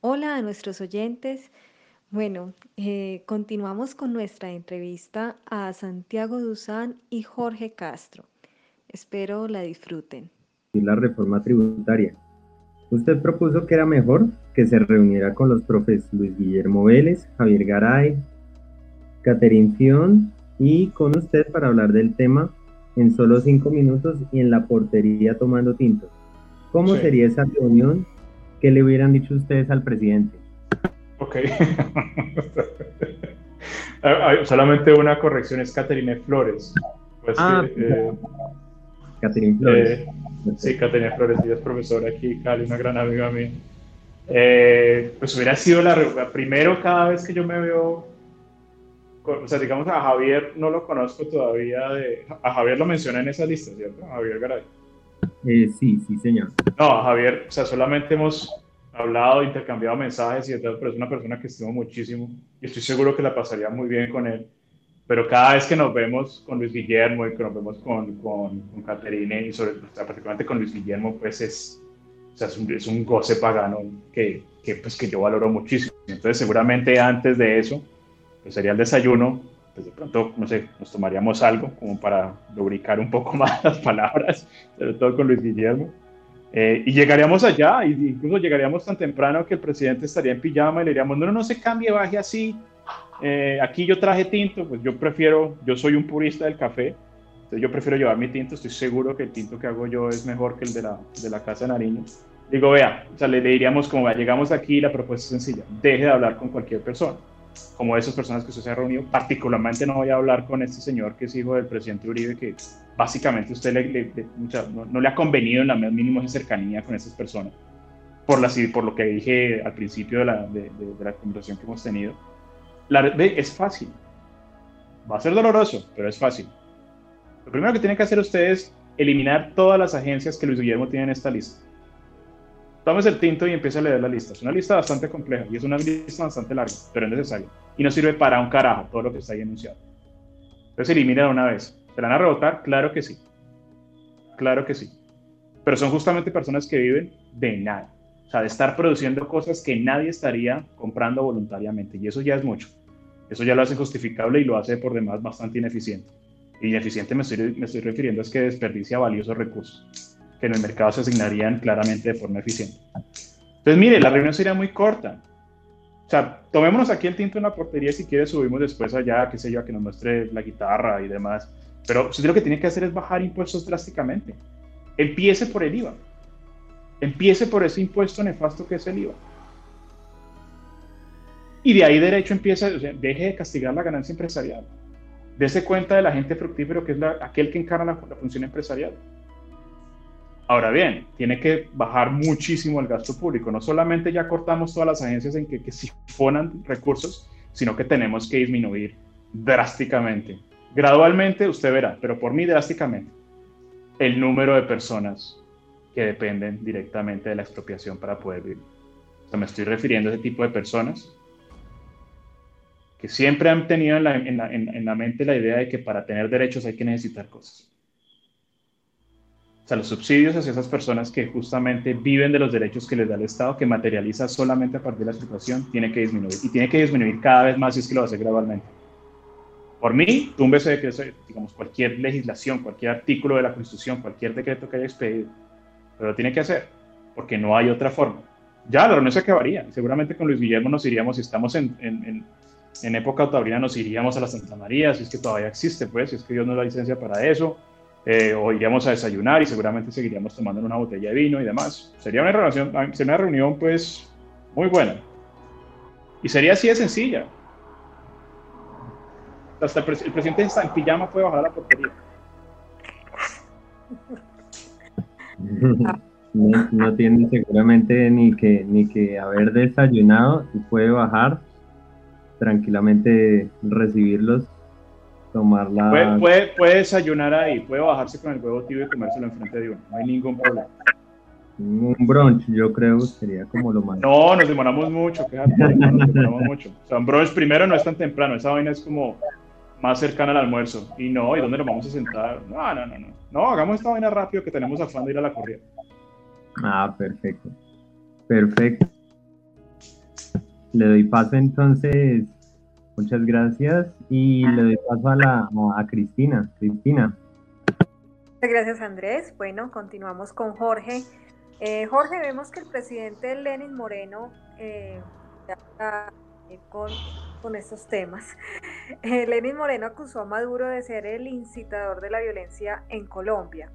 Hola a nuestros oyentes. Bueno, eh, continuamos con nuestra entrevista a Santiago Duzán y Jorge Castro. Espero la disfruten. Y la reforma tributaria. Usted propuso que era mejor que se reuniera con los profes Luis Guillermo Vélez, Javier Garay, Caterin Fion y con usted para hablar del tema en solo cinco minutos y en la portería tomando tinto. ¿Cómo sería esa reunión? ¿Qué le hubieran dicho ustedes al presidente? Ok. Solamente una corrección, es Caterine Flores. Pues ah, eh, Flores. Eh, sí, Caterine Flores, ella es profesora aquí, Cali, una gran amiga mía. Eh, pues hubiera sido la primero cada vez que yo me veo, o sea, digamos a Javier no lo conozco todavía, de, a Javier lo menciona en esa lista, ¿cierto? Javier Garay. Sí, sí, señor. No, Javier, o sea, solamente hemos hablado, intercambiado mensajes y pero es una persona que estimo muchísimo y estoy seguro que la pasaría muy bien con él. Pero cada vez que nos vemos con Luis Guillermo y que nos vemos con, con, con Caterine y sobre, particularmente con Luis Guillermo, pues es, o sea, es, un, es, un, goce pagano que, que, pues, que yo valoro muchísimo. Entonces seguramente antes de eso, pues sería el desayuno, pues de pronto, no sé, nos tomaríamos algo como para lubricar un poco más las palabras, sobre todo con Luis Guillermo eh, y llegaríamos allá, e incluso llegaríamos tan temprano que el presidente estaría en pijama y le diríamos, no, no, no se cambie, baje así. Eh, aquí yo traje tinto, pues yo prefiero, yo soy un purista del café, entonces yo prefiero llevar mi tinto, estoy seguro que el tinto que hago yo es mejor que el de la, de la Casa de Nariño. Digo, vea, o sea, le, diríamos como, llegamos aquí, la propuesta es sencilla, deje de hablar con cualquier persona, como esas personas que usted se ha reunido, particularmente no voy a hablar con este señor que es hijo del presidente Uribe, que básicamente usted le, no, le ha convenido en la mínima cercanía con esas personas, por, la, por lo que dije al principio de la, de, la conversación que hemos tenido. La, es fácil. Va a ser doloroso, pero es fácil. Lo primero que tiene que hacer usted es eliminar todas las agencias que Luis Guillermo tiene en esta lista. Tómese el tinto y empiece a leer la lista. Es una lista bastante compleja y es una lista bastante larga, pero es necesaria. Y no sirve para un carajo todo lo que está ahí enunciado. Entonces elimina de una vez. ¿Se van a rebotar? Claro que sí. Claro que sí. Pero son justamente personas que viven de nada. O sea, de estar produciendo cosas que nadie estaría comprando voluntariamente. Y eso ya es mucho. Eso ya lo hace justificable y lo hace por demás bastante ineficiente. Ineficiente me estoy, me estoy refiriendo es que desperdicia valiosos recursos que en el mercado se asignarían claramente de forma eficiente. Entonces, mire, la reunión sería muy corta. O sea, tomémonos aquí el tinto en la portería si quiere subimos después allá, qué sé yo, a que nos muestre la guitarra y demás. Pero usted lo que tiene que hacer es bajar impuestos drásticamente. Empiece por el IVA. Empiece por ese impuesto nefasto que es el IVA. Y de ahí derecho empieza, o sea, deje de castigar la ganancia empresarial. Dese cuenta del agente fructífero que es aquel que encarna la, función empresarial. Ahora bien, tiene que bajar muchísimo el gasto público. No solamente ya cortamos todas las agencias en que, que sifonan recursos, sino que tenemos que disminuir drásticamente Gradualmente usted verá, pero por mí drásticamente, el número de personas que dependen directamente de la expropiación para poder vivir. O sea, me estoy refiriendo a ese tipo de personas que siempre han tenido en la, en, la, mente la idea de que para tener derechos hay que necesitar cosas. O sea, los subsidios hacia esas personas que justamente viven de los derechos que les da el Estado, que materializa solamente a partir de la situación, tiene que disminuir. Y tiene que disminuir cada vez más si es que lo hace gradualmente. Por mí, túmbese de digamos, cualquier legislación, cualquier artículo de la Constitución, cualquier decreto que haya expedido, pero lo tiene que hacer, porque no hay otra forma. Ya la reunión se acabaría, seguramente con Luis Guillermo nos iríamos, si estamos en, en, en, época taurina, nos iríamos a la Santa María, si es que todavía existe, pues, si es que Dios nos da licencia para eso, eh, o iríamos a desayunar y seguramente seguiríamos tomando una botella de vino y demás. Sería una, relación, sería una reunión, pues, muy buena. Y sería así de sencilla hasta el, presidente está en pijama puede bajar la portería. No, tiene seguramente ni que, ni que haber desayunado y puede bajar tranquilamente, recibirlos, tomar la... Puede, puede, desayunar ahí, puede bajarse con el huevo tibio y comérselo enfrente de uno, no hay ningún problema. Un brunch, yo creo, sería como lo más. No, nos demoramos mucho, nos demoramos mucho. O sea, un brunch primero no es tan temprano, esa vaina es como más cercana al almuerzo. Y no, ¿y dónde nos vamos a sentar? No, no, no, no. No, hagamos esta vaina rápido que tenemos afán de ir a la corrida. Ah, perfecto. Perfecto. le doy paso entonces, muchas gracias, y le doy paso a, la, a Cristina. Cristina. Muchas gracias Andrés. Bueno, continuamos con Jorge. Eh, Jorge, vemos que el presidente Lenin Moreno eh, con, con, estos temas. Eh, Lenin Moreno acusó a Maduro de ser el incitador de la violencia en Colombia.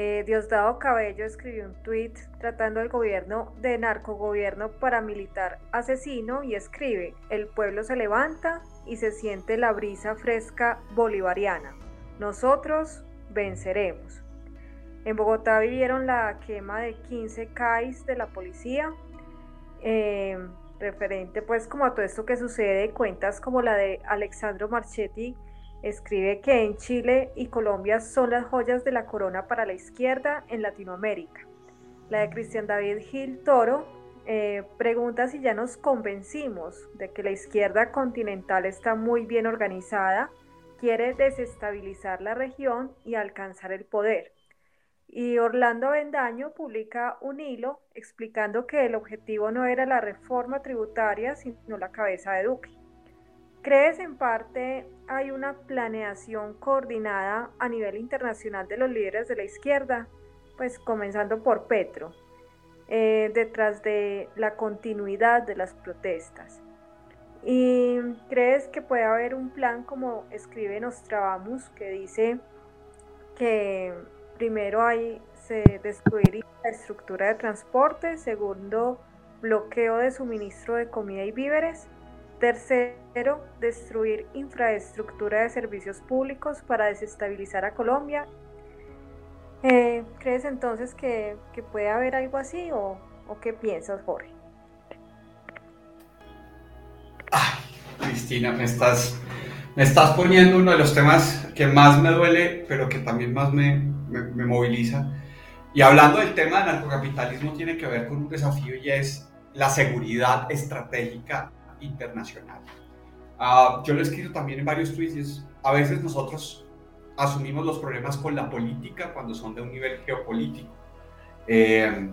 Eh, Diosdado Cabello escribió un tuit tratando el gobierno de narcogobierno paramilitar asesino y escribe, el pueblo se levanta y se siente la brisa fresca bolivariana. Nosotros venceremos. En Bogotá vivieron la quema de 15 CAIs de la policía. Eh, referente pues como a todo esto que sucede, cuentas como la de Alexandro Marchetti Escribe que en Chile y Colombia son las joyas de la corona para la izquierda en Latinoamérica. La de Cristian David Gil Toro eh, pregunta si ya nos convencimos de que la izquierda continental está muy bien organizada, quiere desestabilizar la región y alcanzar el poder. Y Orlando Bendaño publica un hilo explicando que el objetivo no era la reforma tributaria, sino la cabeza de Duque. ¿Crees en parte hay una planeación coordinada a nivel internacional de los líderes de la izquierda? Pues comenzando por Petro, eh, detrás de la continuidad de las protestas. ¿Y crees que puede haber un plan como escribe Nostradamus que dice que primero hay se destruir la estructura de transporte, segundo bloqueo de suministro de comida y víveres Tercero, destruir infraestructura de servicios públicos para desestabilizar a Colombia. Eh, ¿Crees entonces que, puede haber algo así o, qué piensas, Jorge? Cristina, me estás, me estás poniendo uno de los temas que más me duele, pero que también más me, me moviliza. Y hablando del tema del narcocapitalismo, tiene que ver con un desafío y es la seguridad estratégica internacional. Ah, yo lo he escrito también en varios tweets, a veces nosotros asumimos los problemas con la política cuando son de un nivel geopolítico. Eh,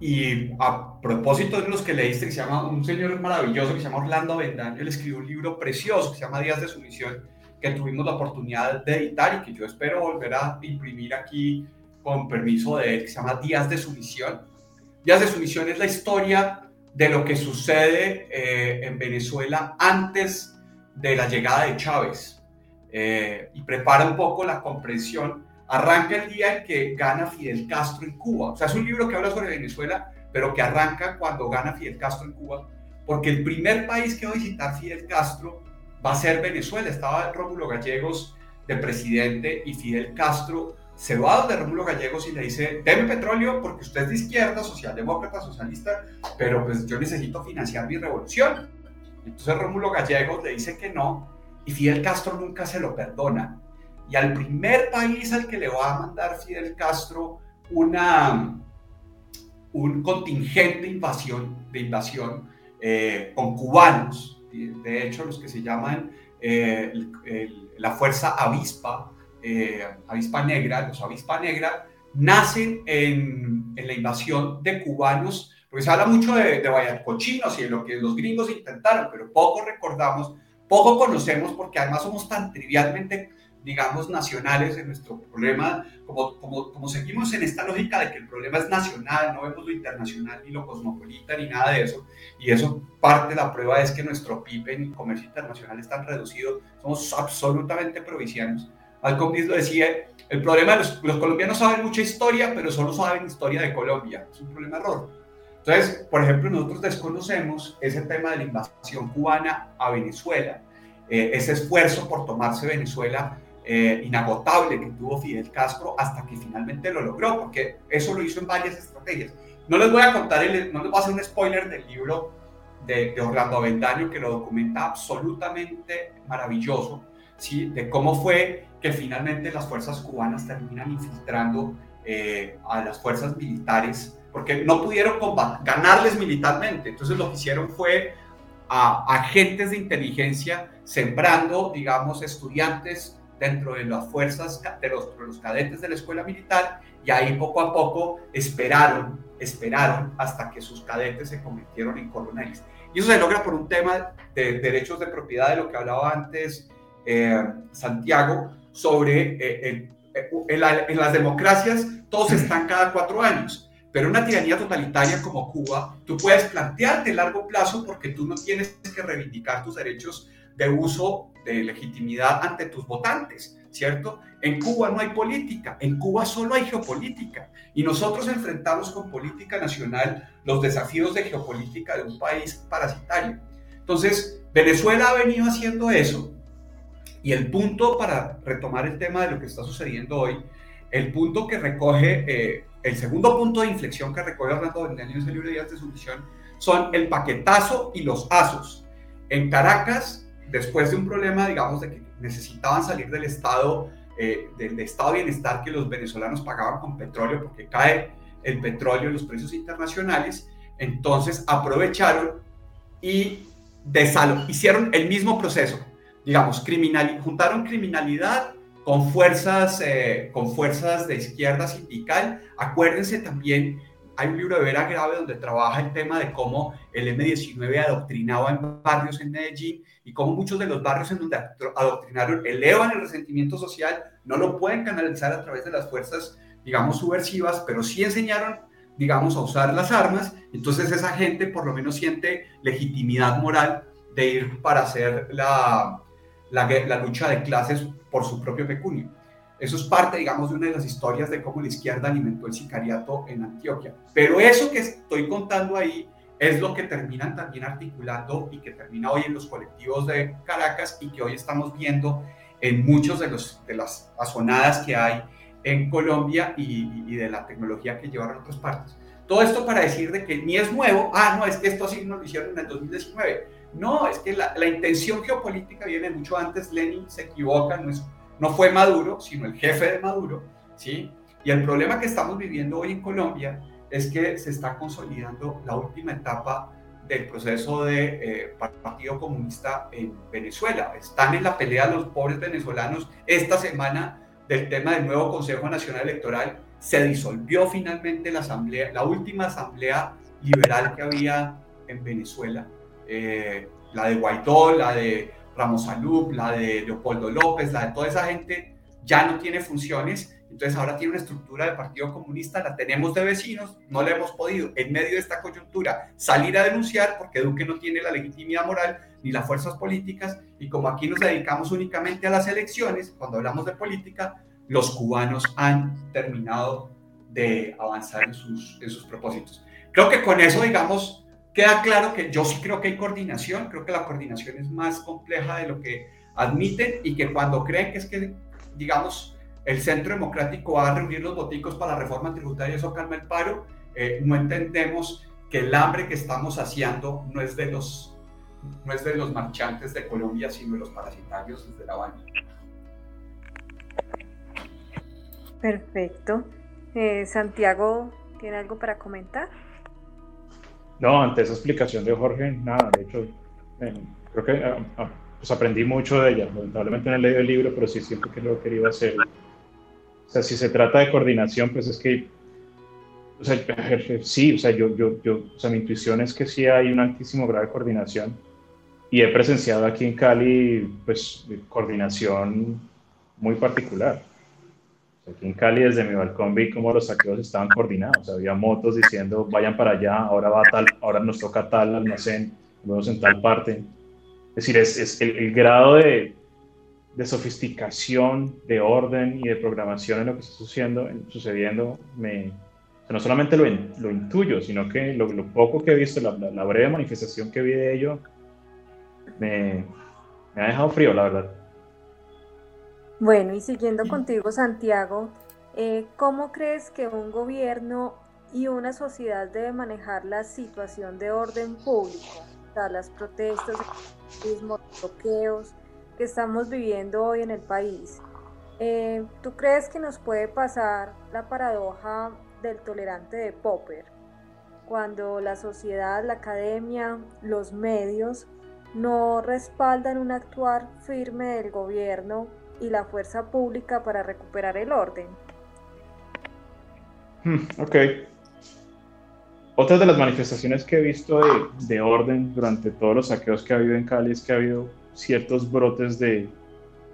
y a propósito de los que leíste, que se llama un señor maravilloso que se llama Orlando Vendaño, él escribió un libro precioso que se llama Días de Sumisión, que tuvimos la oportunidad de editar y que yo espero volver a imprimir aquí con permiso de él, que se llama Días de Sumisión. Días de Sumisión es la historia de lo que sucede eh, en Venezuela antes de la llegada de Chávez eh, y prepara un poco la comprensión. Arranca el día en que gana Fidel Castro en Cuba. O sea, es un libro que habla sobre Venezuela, pero que arranca cuando gana Fidel Castro en Cuba, porque el primer país que va a visitar Fidel Castro va a ser Venezuela. Estaba Rómulo Gallegos de presidente y Fidel Castro se va donde Rómulo Gallegos y le dice, deme petróleo porque usted es de izquierda, socialdemócrata, socialista, pero pues yo necesito financiar mi revolución. Entonces Rómulo Gallegos le dice que no y Fidel Castro nunca se lo perdona. Y al primer país al que le va a mandar Fidel Castro una, un contingente de invasión, de invasión eh, con cubanos, de hecho los que se llaman eh, la Fuerza Avispa, eh, avispa negra, los avispa negra, nacen en, en, la invasión de cubanos, porque se habla mucho de, de cochinos y de lo que los gringos intentaron, pero poco recordamos, poco conocemos, porque además somos tan trivialmente, digamos, nacionales en nuestro problema, como, como, como seguimos en esta lógica de que el problema es nacional, no vemos lo internacional ni lo cosmopolita ni nada de eso, y eso parte de la prueba es que nuestro PIB en comercio internacional es tan reducido, somos absolutamente provincianos Malcolm lo decía, el problema es los, los colombianos saben mucha historia, pero solo saben historia de Colombia. Es un problema error. Entonces, por ejemplo, nosotros desconocemos ese tema de la invasión cubana a Venezuela, eh, ese esfuerzo por tomarse Venezuela eh, inagotable que tuvo Fidel Castro hasta que finalmente lo logró, porque eso lo hizo en varias estrategias. No les voy a contar, no les voy a hacer un spoiler del libro de, de Orlando Avendaño, que lo documenta absolutamente maravilloso, ¿sí? de cómo fue que finalmente las fuerzas cubanas terminan infiltrando eh, a las fuerzas militares, porque no pudieron ganarles militarmente. Entonces lo que hicieron fue a agentes de inteligencia sembrando, digamos, estudiantes dentro de las fuerzas de los, de los cadetes de la escuela militar y ahí poco a poco esperaron esperaron hasta que sus cadetes se convirtieron en coroneles. Y eso se logra por un tema de derechos de propiedad, de lo que hablaba antes eh, Santiago, sobre eh, en, las democracias todos están cada cuatro años. Pero en una tiranía totalitaria como Cuba, tú puedes plantearte largo plazo porque tú no tienes que reivindicar tus derechos de uso de legitimidad ante tus votantes, ¿cierto? En Cuba no hay política, en Cuba solo hay geopolítica. Y nosotros enfrentamos con política nacional los desafíos de geopolítica de un país parasitario. Entonces, Venezuela ha venido haciendo eso. Y el punto para retomar el tema de lo que está sucediendo hoy, el punto que recoge, eh, el segundo punto de inflexión que recoge Orlando en el libro de de su misión, son el paquetazo y los asos. En Caracas, después de un problema, digamos, de que necesitaban salir del estado, eh, del estado de bienestar que los venezolanos pagaban con petróleo, porque cae el petróleo en los precios internacionales, entonces aprovecharon y hicieron el mismo proceso, digamos, criminal, juntaron criminalidad con fuerzas, eh, con fuerzas de izquierda sindical. Acuérdense también hay un libro de Vera Grave donde trabaja el tema de cómo el M-19 adoctrinaba en barrios en Medellín y cómo muchos de los barrios en donde adoctrinaron elevan el resentimiento social, no lo pueden canalizar a través de las fuerzas, digamos, subversivas, pero sí enseñaron, digamos, a usar las armas. Entonces esa gente por lo menos siente legitimidad moral de ir para hacer la, la, lucha de clases por su propio pecunio. Eso es parte, digamos, de una de las historias de cómo la izquierda alimentó el sicariato en Antioquia. Pero eso que estoy contando ahí es lo que terminan también articulando y que termina hoy en los colectivos de Caracas y que hoy estamos viendo en muchos de, los, de las azonadas que hay en Colombia y, de la tecnología que llevaron a otras partes. Todo esto para decir de que ni es nuevo, ah, no, es que esto así no lo hicieron en el 2019. No, es que la, intención geopolítica viene mucho antes, Lenin se equivoca, no fue Maduro, sino el jefe de Maduro, ¿sí? Y el problema que estamos viviendo hoy en Colombia es que se está consolidando la última etapa del proceso de eh, Partido Comunista en Venezuela. Están en la pelea los pobres venezolanos. Esta semana del tema del nuevo Consejo Nacional Electoral se disolvió finalmente la última asamblea liberal que había en Venezuela. Eh, la de Guaidó, la de Ramos Salud, la de Leopoldo López, la de toda esa gente, ya no tiene funciones. Entonces ahora tiene una estructura de Partido Comunista, la tenemos de vecinos, no le hemos podido en medio de esta coyuntura salir a denunciar porque Duque no tiene la legitimidad moral ni las fuerzas políticas y como aquí nos dedicamos únicamente a las elecciones, cuando hablamos de política, los cubanos han terminado de avanzar en sus, en sus propósitos. Creo que con eso, digamos, Queda claro que yo sí creo que hay coordinación, creo que la coordinación es más compleja de lo que admiten y que cuando creen que es que, digamos, el Centro Democrático va a reunir los boticos para la reforma tributaria, eso calma el paro, eh, no entendemos que el hambre que estamos haciendo no es de los, no es de los marchantes de Colombia, sino de los parasitarios desde la baña. Perfecto. Eh, Santiago, ¿tiene algo para comentar? No, ante esa explicación de Jorge, nada, de hecho, eh, creo que ah, ah, pues aprendí mucho de ella. Lamentablemente no he leído el libro, pero sí siempre que lo he querido hacer. O sea, si se trata de coordinación, pues es que, o sea, sí, o sea, yo, yo, yo, o sea, mi intuición es que sí hay un altísimo grado de coordinación y he presenciado aquí en Cali, pues, coordinación muy particular. Aquí en Cali, desde mi balcón, vi cómo los saqueos estaban coordinados. Había motos diciendo, vayan para allá, ahora, va tal, ahora nos toca tal almacén, vamos en tal parte. Es decir, es, es el, grado de, de, sofisticación, de orden y de programación en lo que está sucediendo, sucediendo me, no solamente lo, lo, intuyo, sino que lo, lo, poco que he visto, la, la, breve manifestación que vi de ello, me, me ha dejado frío, la verdad. Bueno, y siguiendo contigo, Santiago, eh, ¿cómo crees que un gobierno y una sociedad debe manejar la situación de orden público? O sea, las protestas, los bloqueos que estamos viviendo hoy en el país. Eh, ¿Tú crees que nos puede pasar la paradoja del tolerante de Popper? Cuando la sociedad, la academia, los medios no respaldan un actuar firme del gobierno y la fuerza pública para recuperar el orden. Hmm, ok. Otra de las manifestaciones que he visto de, de, orden durante todos los saqueos que ha habido en Cali es que ha habido ciertos brotes de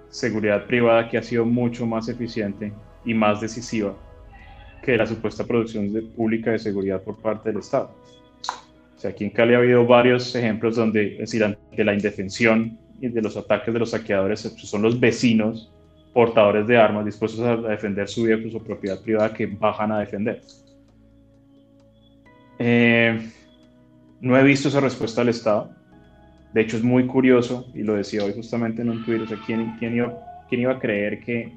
seguridad privada que ha sido mucho más eficiente y más decisiva que la supuesta producción de, pública de seguridad por parte del Estado. O sea, aquí en Cali ha habido varios ejemplos donde, es decir, ante la indefensión y de los ataques de los saqueadores, pues, son los vecinos portadores de armas dispuestos a defender su vida su propiedad privada que bajan a defender. Eh, no he visto esa respuesta del Estado. De hecho, es muy curioso, y lo decía hoy justamente en un Twitter, o ¿quién, iba, a creer que,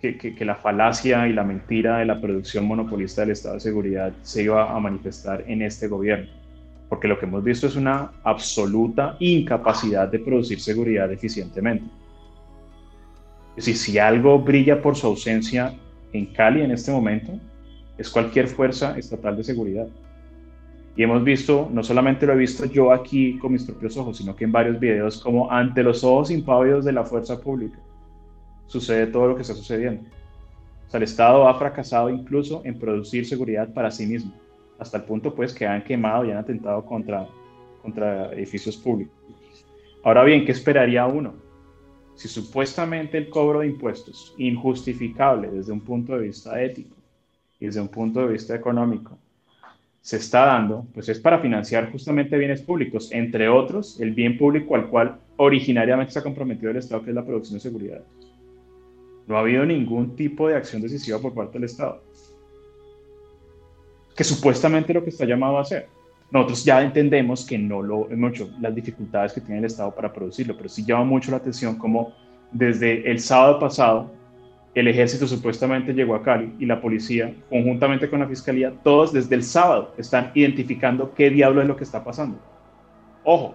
que, la falacia y la mentira de la producción monopolista del Estado de Seguridad se iba a manifestar en este gobierno? Porque lo que hemos visto es una absoluta incapacidad de producir seguridad eficientemente. Es si algo brilla por su ausencia en Cali en este momento, es cualquier fuerza estatal de seguridad. Y hemos visto, no solamente lo he visto yo aquí con mis propios ojos, sino que en varios videos, como ante los ojos impávidos de la fuerza pública, sucede todo lo que está sucediendo. O sea, el Estado ha fracasado incluso en producir seguridad para sí mismo, hasta el punto pues que han quemado y han atentado contra, contra edificios públicos. Ahora bien, ¿qué esperaría uno? Si supuestamente el cobro de impuestos, injustificable desde un punto de vista ético y desde un punto de vista económico, se está dando, pues es para financiar justamente bienes públicos, entre otros el bien público al cual originariamente ha comprometido el Estado, que es la producción de seguridad. No ha habido ningún tipo de acción decisiva por parte del Estado, que supuestamente lo que está llamado a hacer. Nosotros ya entendemos que no lo hemos hecho, las dificultades que tiene el Estado para producirlo, pero sí llama mucho la atención como desde el sábado pasado el ejército supuestamente llegó a Cali y la policía, conjuntamente con la fiscalía, todos desde el sábado están identificando qué diablo es lo que está pasando. Ojo,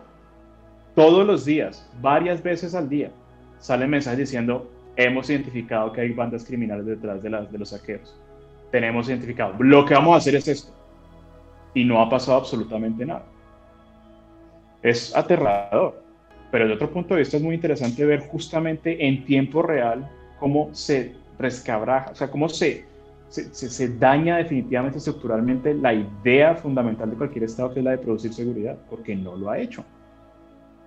todos los días, varias veces al día, salen mensajes diciendo, hemos identificado que hay bandas criminales detrás de, las, de los saqueos. Tenemos identificado, lo que vamos a hacer es esto. Y no ha pasado absolutamente nada. Es aterrador, pero de otro punto de vista es muy interesante ver justamente en tiempo real cómo se rescabraja, o sea, cómo se, se, se, daña definitivamente estructuralmente la idea fundamental de cualquier Estado, que es la de producir seguridad, porque no lo ha hecho.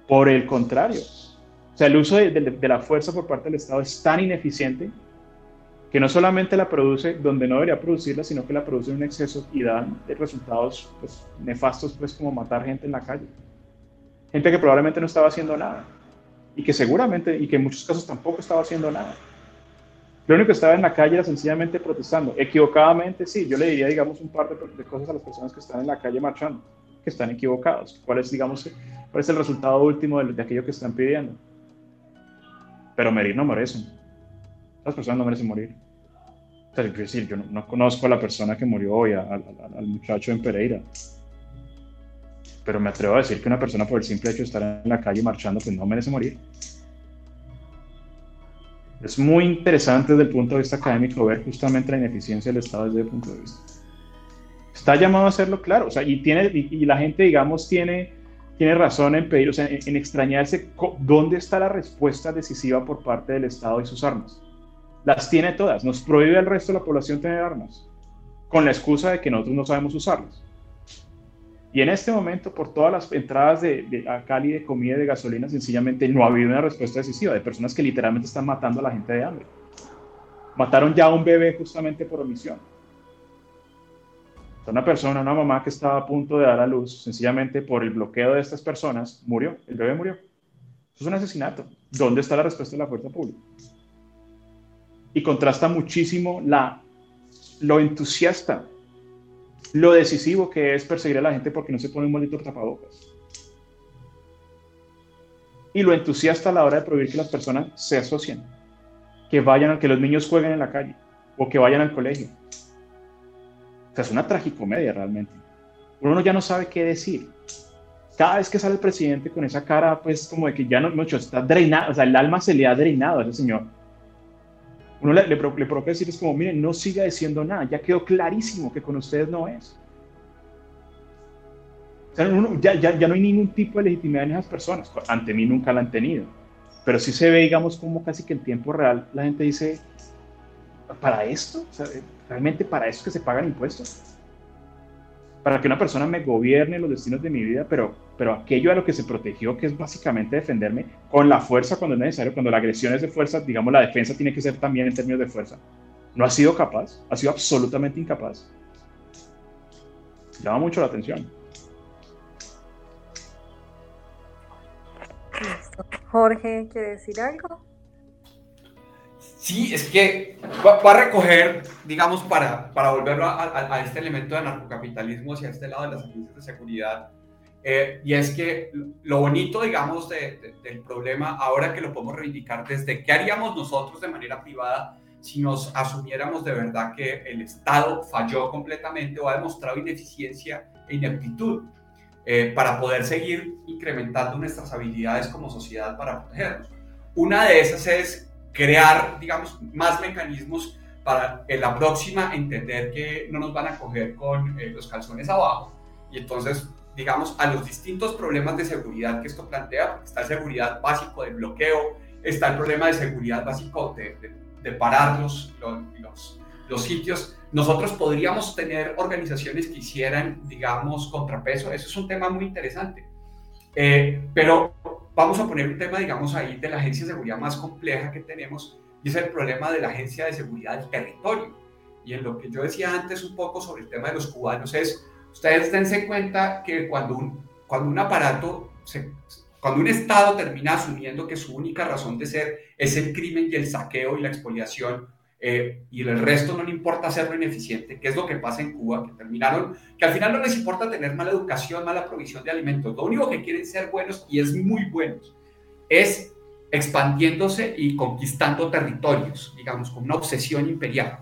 Por el contrario, o sea, el uso de, de, la fuerza por parte del Estado es tan ineficiente que no solamente la produce donde no debería producirla, sino que la produce en un exceso y dan resultados pues, nefastos, pues como matar gente en la calle. Gente que probablemente no estaba haciendo nada y que seguramente, y que en muchos casos tampoco estaba haciendo nada. Lo único que estaba en la calle era sencillamente protestando. Equivocadamente, sí, yo le diría, digamos, un par de, cosas a las personas que están en la calle marchando, que están equivocados. ¿Cuál es, digamos, cuál es el resultado último de, aquello que están pidiendo? Pero morir no merecen. Las personas no merecen morir. O sea, decir, yo no, conozco a la persona que murió hoy, al muchacho en Pereira. Pero me atrevo a decir que una persona por el simple hecho de estar en la calle marchando, pues no merece morir. Es muy interesante desde el punto de vista académico ver justamente la ineficiencia del Estado desde ese punto de vista. Está llamado a hacerlo claro, o sea, y, tiene, y, la gente, digamos, tiene, tiene razón en pedir, o sea, en, extrañarse dónde está la respuesta decisiva por parte del Estado y sus armas. Las tiene todas, nos prohíbe al resto de la población tener armas, con la excusa de que nosotros no sabemos usarlas. Y en este momento, por todas las entradas de, de, a Cali de comida y de gasolina, sencillamente no ha habido una respuesta decisiva de personas que literalmente están matando a la gente de hambre. Mataron ya a un bebé justamente por omisión. Una persona, una mamá que estaba a punto de dar a luz, sencillamente por el bloqueo de estas personas, murió. El bebé murió. Eso es un asesinato. ¿Dónde está la respuesta de la fuerza pública? Y contrasta muchísimo la, lo entusiasta lo decisivo que es perseguir a la gente porque no se pone un maldito tapabocas. Y lo entusiasta a la hora de prohibir que las personas se asocien, que vayan, que los niños jueguen en la calle o que vayan al colegio. O sea, es una tragicomedia realmente. Uno ya no sabe qué decir. Cada vez que sale el presidente con esa cara, pues como de que ya no, mucho, está drenado, o sea, el alma se le ha drenado a ese señor uno le, le, le decir es como, miren, no siga diciendo nada, ya quedó clarísimo que con ustedes no es. O sea, ya, ya, ya, no hay ningún tipo de legitimidad en esas personas. Ante mí nunca la han tenido. Pero sí se ve, digamos, como casi que en tiempo real la gente dice, ¿para esto? ¿Realmente para eso que se pagan impuestos? para que una persona me gobierne los destinos de mi vida, pero, pero aquello a lo que se protegió, que es básicamente defenderme con la fuerza cuando es necesario, cuando la agresión es de fuerza, digamos, la defensa tiene que ser también en términos de fuerza. No ha sido capaz, ha sido absolutamente incapaz. Llama mucho la atención. Jorge, ¿quiere decir algo? Sí, es que va, a recoger, digamos, para, para volverlo a, este elemento de narcocapitalismo hacia este lado de las agencias de seguridad. Eh, y es que lo bonito, digamos, del problema, ahora que lo podemos reivindicar, desde qué haríamos nosotros de manera privada si nos asumiéramos de verdad que el Estado falló completamente o ha demostrado ineficiencia e ineptitud eh, para poder seguir incrementando nuestras habilidades como sociedad para protegernos. Una de esas es crear, digamos, más mecanismos para en la próxima entender que no nos van a coger con eh, los calzones abajo. Y entonces, digamos, a los distintos problemas de seguridad que esto plantea, está el seguridad básico del bloqueo, está el problema de seguridad básico de, de, parar los, los, los, sitios. Nosotros podríamos tener organizaciones que hicieran, digamos, contrapeso. Eso es un tema muy interesante. Eh, pero vamos a poner un tema, digamos, ahí de la agencia de seguridad más compleja que tenemos, y es el problema de la agencia de seguridad del territorio. Y en lo que yo decía antes un poco sobre el tema de los cubanos es, ustedes dense cuenta que cuando un, cuando un aparato, cuando un Estado termina asumiendo que su única razón de ser es el crimen y el saqueo y la expoliación, eh, y el resto no le importa hacerlo ineficiente, que es lo que pasa en Cuba, que terminaron, que al final no les importa tener mala educación, mala provisión de alimentos, lo único que quieren ser buenos y es muy buenos, es expandiéndose y conquistando territorios, digamos, con una obsesión imperial.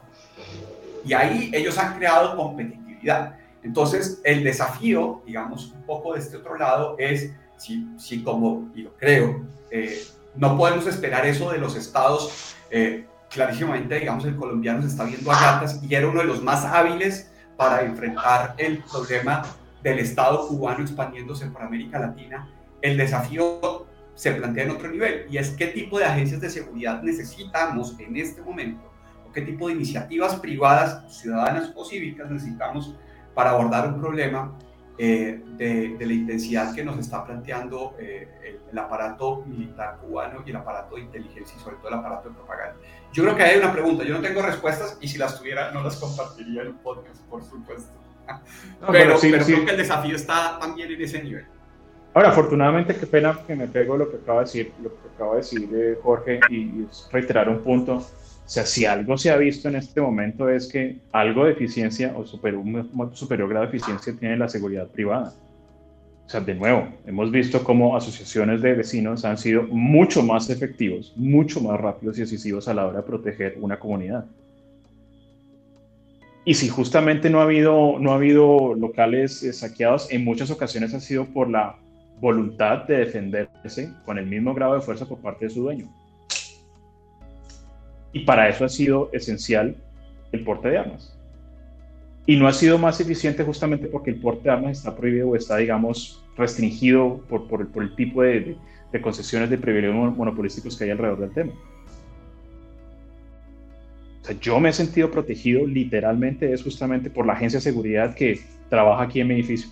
Y ahí ellos han creado competitividad. Entonces, el desafío, digamos, un poco de este otro lado es, si, si como, y lo creo, eh, no podemos esperar eso de los estados eh, clarísimamente, digamos, el colombiano se está viendo a gatas y era uno de los más hábiles para enfrentar el problema del Estado cubano expandiéndose por América Latina. El desafío se plantea en otro nivel y es qué tipo de agencias de seguridad necesitamos en este momento o qué tipo de iniciativas privadas, ciudadanas o cívicas necesitamos para abordar un problema eh, de, la intensidad que nos está planteando eh, el, aparato militar cubano y el aparato de inteligencia y sobre todo el aparato de propaganda. Yo creo que hay una pregunta, yo no tengo respuestas y si las tuviera no las compartiría en un podcast, por supuesto. pero, sí, creo que el desafío está también en ese nivel. Ahora, afortunadamente, qué pena que me pego lo que acaba de decir, lo que acaba de decir eh, Jorge y reiterar un punto sea, si algo se ha visto en este momento es que algo de eficiencia o un superior grado de eficiencia tiene la seguridad privada. O sea, de nuevo, hemos visto cómo asociaciones de vecinos han sido mucho más efectivos, mucho más rápidos y decisivos a la hora de proteger una comunidad. Y si justamente no ha habido, no ha habido locales eh, saqueados, en muchas ocasiones ha sido por la voluntad de defenderse con el mismo grado de fuerza por parte de su dueño. Y para eso ha sido esencial el porte de armas. Y no ha sido más eficiente justamente porque el porte de armas está prohibido o está, digamos, restringido por, por, por el, tipo de, de, concesiones de privilegios monopolísticos que hay alrededor del tema. O sea, yo me he sentido protegido literalmente es justamente por la agencia de seguridad que trabaja aquí en mi edificio.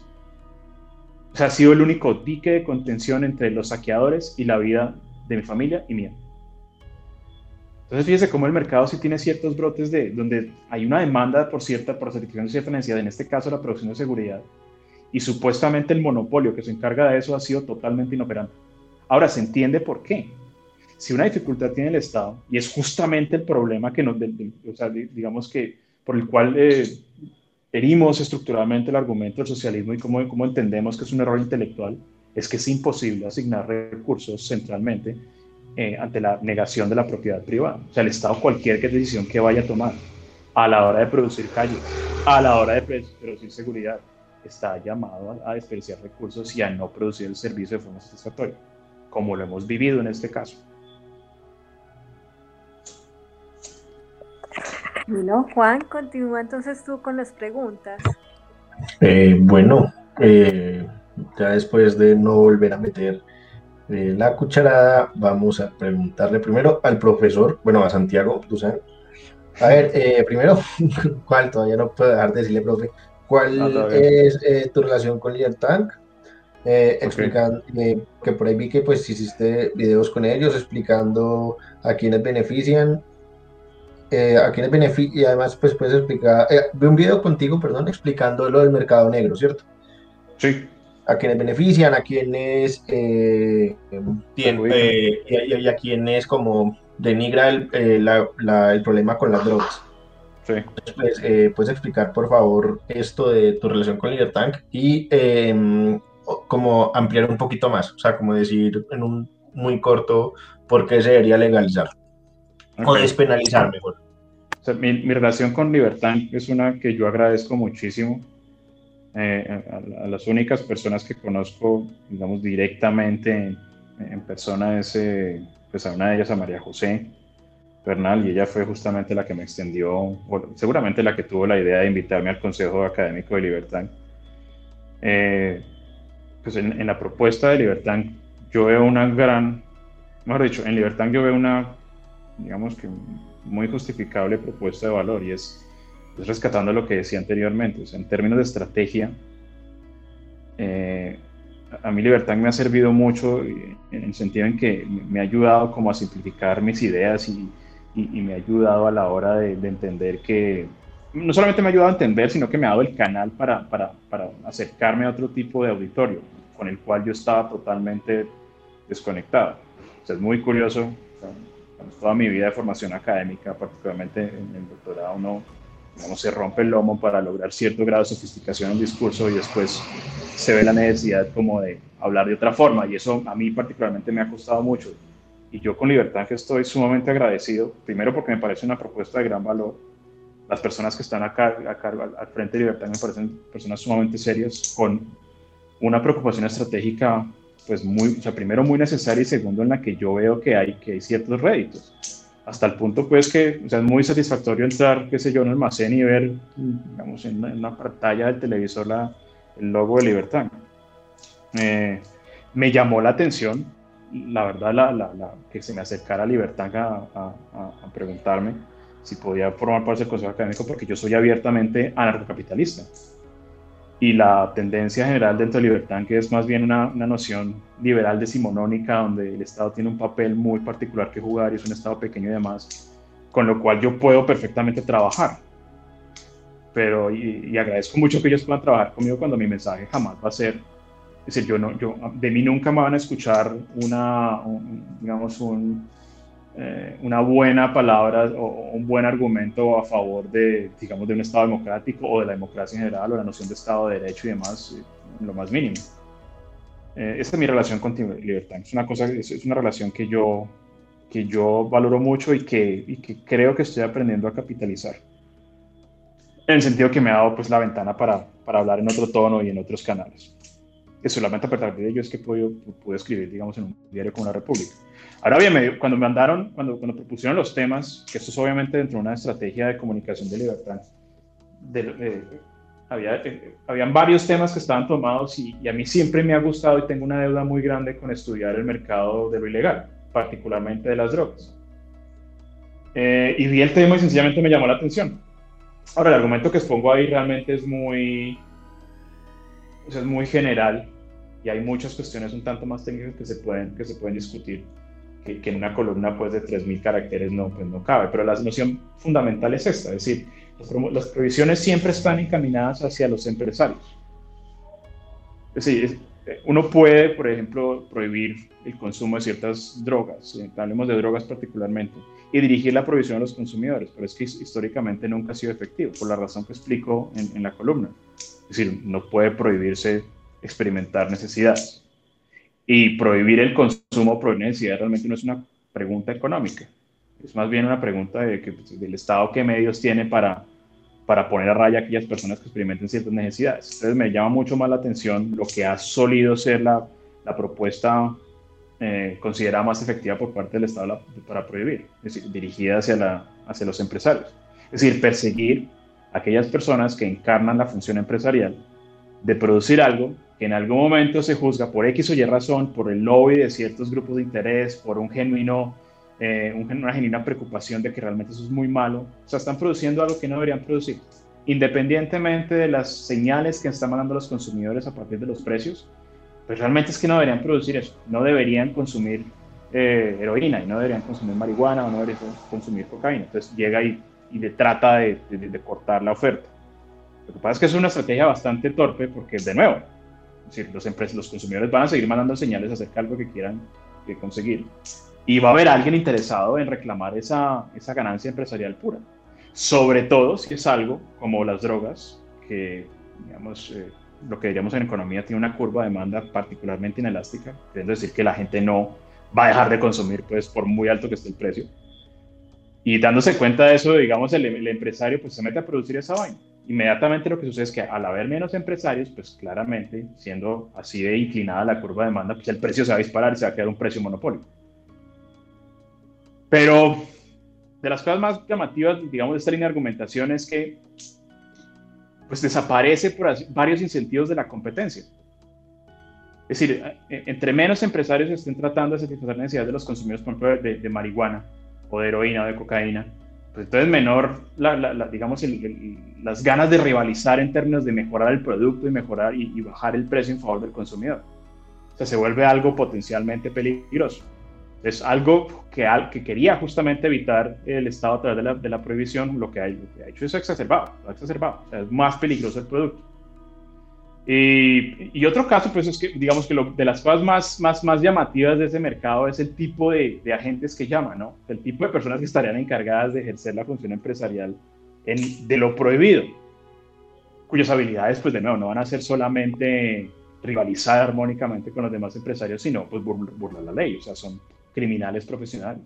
O sea, ha sido el único dique de contención entre los saqueadores y la vida de mi familia y mía. Entonces, fíjese cómo el mercado sí tiene ciertos brotes de donde hay una demanda por cierta, por satisfacción de cierta necesidad, en este caso la producción de seguridad, y supuestamente el monopolio que se encarga de eso ha sido totalmente inoperante. Ahora, se entiende por qué. Si una dificultad tiene el Estado, y es justamente el problema que nos, o sea, digamos que por el cual eh, herimos estructuralmente el argumento del socialismo y cómo, cómo entendemos que es un error intelectual, es que es imposible asignar recursos centralmente eh, ante la negación de la propiedad privada. O sea, el Estado, cualquier decisión que vaya a tomar a la hora de producir calles, a la hora de producir seguridad, está llamado a, desperdiciar recursos y a no producir el servicio de forma satisfactoria, como lo hemos vivido en este caso. Bueno, Juan, continúa entonces tú con las preguntas. Eh, bueno, eh, ya después de no volver a meter la cucharada, vamos a preguntarle primero al profesor, bueno, a Santiago Duzán. A ver, eh, primero, ¿cuál? Todavía no puedo dejar de decirle, profe. ¿Cuál es eh, tu relación con Libertad? Eh, explicando eh, que por ahí vi que pues hiciste videos con ellos explicando a quienes benefician, eh, a quienes benefician y además pues puedes explicar, eh, vi un video contigo, perdón, explicando lo del mercado negro, ¿cierto? Sí, A quienes benefician, a quienes eh, tien- eh, y, a- y a quienes como denigra el, eh, la- la- el problema con las drogas. sí. Pues, eh, ¿Puedes explicar, por favor, esto de tu relación con Libertank y eh, o- como ampliar un poquito más? O sea, como decir en un muy corto por qué se debería legalizar o Ok. despenalizar mejor. O sea, mi, mi relación con Libertad es una que yo agradezco muchísimo. Eh, a, a las únicas personas que conozco, digamos, directamente en, en persona es, eh, pues a una de ellas, a María José Bernal, y ella fue justamente la que me extendió, o seguramente la que tuvo la idea de invitarme al Consejo Académico de Libertad. Eh, pues en, en la propuesta de Libertad yo veo una gran, mejor dicho, en Libertad yo veo una, digamos que muy justificable propuesta de valor y es, es rescatando lo que decía anteriormente. En términos de estrategia, eh, a mí Libertad me ha servido mucho eh, en el sentido en que me- ha ayudado como a simplificar mis ideas y, me ha ayudado a la hora de, de entender que, no solamente me ha ayudado a entender, sino que me ha dado el canal para, para, para acercarme a otro tipo de auditorio con el cual yo estaba totalmente desconectado. Es muy curioso. toda mi vida de formación académica, particularmente en el doctorado, uno digamos, se rompe el lomo para lograr cierto grado de sofisticación en el discurso y después se ve la necesidad como de hablar de otra forma y eso a mí particularmente me ha costado mucho. Y yo con Libertad que estoy sumamente agradecido, primero porque me parece una propuesta de gran valor. Las personas que están acá, acá al frente de Libertad me parecen personas sumamente serias con una preocupación estratégica pues muy, o sea, primero muy necesaria y segundo en la que yo veo que hay, que hay ciertos réditos. Hasta el punto pues que o sea, es muy satisfactorio entrar, qué sé yo, en un almacén y ver, digamos, en una, en una pantalla del televisor la, el logo de Libertad. Eh, me llamó la atención, la verdad, la, la, la, que se me acercara Libertad a, a, a, preguntarme si podía formar parte del Consejo Académico porque yo soy abiertamente anarcocapitalista y la tendencia general dentro de Libertad, que es más bien una, una, noción liberal decimonónica, donde el Estado tiene un papel muy particular que jugar y es un Estado pequeño y demás, con lo cual yo puedo perfectamente trabajar. Pero, y, y agradezco mucho que ellos puedan trabajar conmigo cuando mi mensaje jamás va a ser, es decir, yo no, yo, de mí nunca me van a escuchar una, un, digamos, un, eh, una buena palabra o un buen argumento a favor de, digamos, de un Estado democrático o de la democracia en general o la noción de Estado de Derecho y demás, en lo más mínimo. Eh, esta es mi relación con Libertad. Es una, cosa, es, una relación que yo, que yo valoro mucho y que, y que creo que estoy aprendiendo a capitalizar. En el sentido que me ha dado pues, la ventana para, para hablar en otro tono y en otros canales. Que solamente a partir de ello es que puedo, puedo escribir, digamos, en un diario como La República. Ahora bien, cuando me mandaron, cuando, cuando propusieron los temas, que esto es obviamente dentro de una estrategia de comunicación de libertad, eh, había, eh, habían varios temas que estaban tomados y, a mí siempre me ha gustado y tengo una deuda muy grande con estudiar el mercado de lo ilegal, particularmente de las drogas. Eh, y vi el tema y sencillamente me llamó la atención. Ahora, el argumento que expongo ahí realmente es muy, es muy general y hay muchas cuestiones un tanto más técnicas que se pueden, que se pueden discutir que, que, en una columna pues, de 3.000 caracteres no, pues, no cabe. Pero la noción fundamental es esta, es decir, las, prohibiciones siempre están encaminadas hacia los empresarios. Es decir, es, uno puede, por ejemplo, prohibir el consumo de ciertas drogas, eh, hablemos de drogas particularmente, y dirigir la prohibición a los consumidores, pero es que históricamente nunca ha sido efectivo, por la razón que explico en, en la columna. Es decir, no puede prohibirse experimentar necesidades y prohibir el consumo por necesidad realmente no es una pregunta económica, es más bien una pregunta de que, pues, del Estado qué medios tiene para, para poner a raya a aquellas personas que experimenten ciertas necesidades. Entonces me llama mucho más la atención lo que ha solido ser la, la propuesta eh, considerada más efectiva por parte del Estado para prohibir, dirigida hacia, la, hacia los empresarios. Es decir, perseguir a aquellas personas que encarnan la función empresarial de producir algo que en algún momento se juzga por X o Y razón, por el lobby de ciertos grupos de interés, por un genuino, eh, una genuina preocupación de que realmente eso es muy malo. O sea, están produciendo algo que no deberían producir. independientemente de las señales que están mandando los consumidores a partir de los precios, pues realmente es que no deberían producir eso, no deberían consumir eh, heroína y no deberían consumir marihuana o no deberían consumir cocaína. Entonces llega y, y le trata de, de, cortar la oferta. Lo que pasa es que es una estrategia bastante torpe porque, de nuevo, los, empresas, los consumidores van a seguir mandando señales acerca de algo que quieran que conseguir. Y va a haber alguien interesado en reclamar esa, ganancia empresarial pura. Sobre todo si es algo como las drogas, que, digamos, eh, lo que diríamos en economía tiene una curva de demanda particularmente inelástica, es decir que la gente no va a dejar de consumir, pues, por muy alto que esté el precio. Y dándose cuenta de eso, digamos, el, el empresario pues se mete a producir esa vaina inmediatamente lo que sucede es que al haber menos empresarios, pues claramente, siendo así de inclinada la curva de demanda, pues el precio se va a disparar y se va a quedar un precio monopolio. Pero de las cosas más llamativas, digamos, de esta línea de argumentación es que pues desaparece por varios incentivos de la competencia. Es decir, e, entre menos empresarios estén tratando de satisfacer necesidades de los consumidores, por ejemplo, de, de marihuana o de heroína o de cocaína, pues entonces menor, la, digamos, las ganas de rivalizar en términos de mejorar el producto y mejorar y, bajar el precio en favor del consumidor. O sea, se vuelve algo potencialmente peligroso. Es algo que, que quería justamente evitar el Estado a través de la, prohibición, lo que, ha, lo que ha hecho es exacerbado, exacerbado. O sea, es más peligroso el producto. Y, otro caso, pues es que, digamos que lo, de las cosas más, más, más llamativas de ese mercado es el tipo de, agentes que llaman, ¿no? El tipo de personas que estarían encargadas de ejercer la función empresarial en, de lo prohibido, cuyas habilidades, pues de nuevo, no van a ser solamente rivalizar armónicamente con los demás empresarios, sino pues burlar la ley, o sea, son criminales profesionales.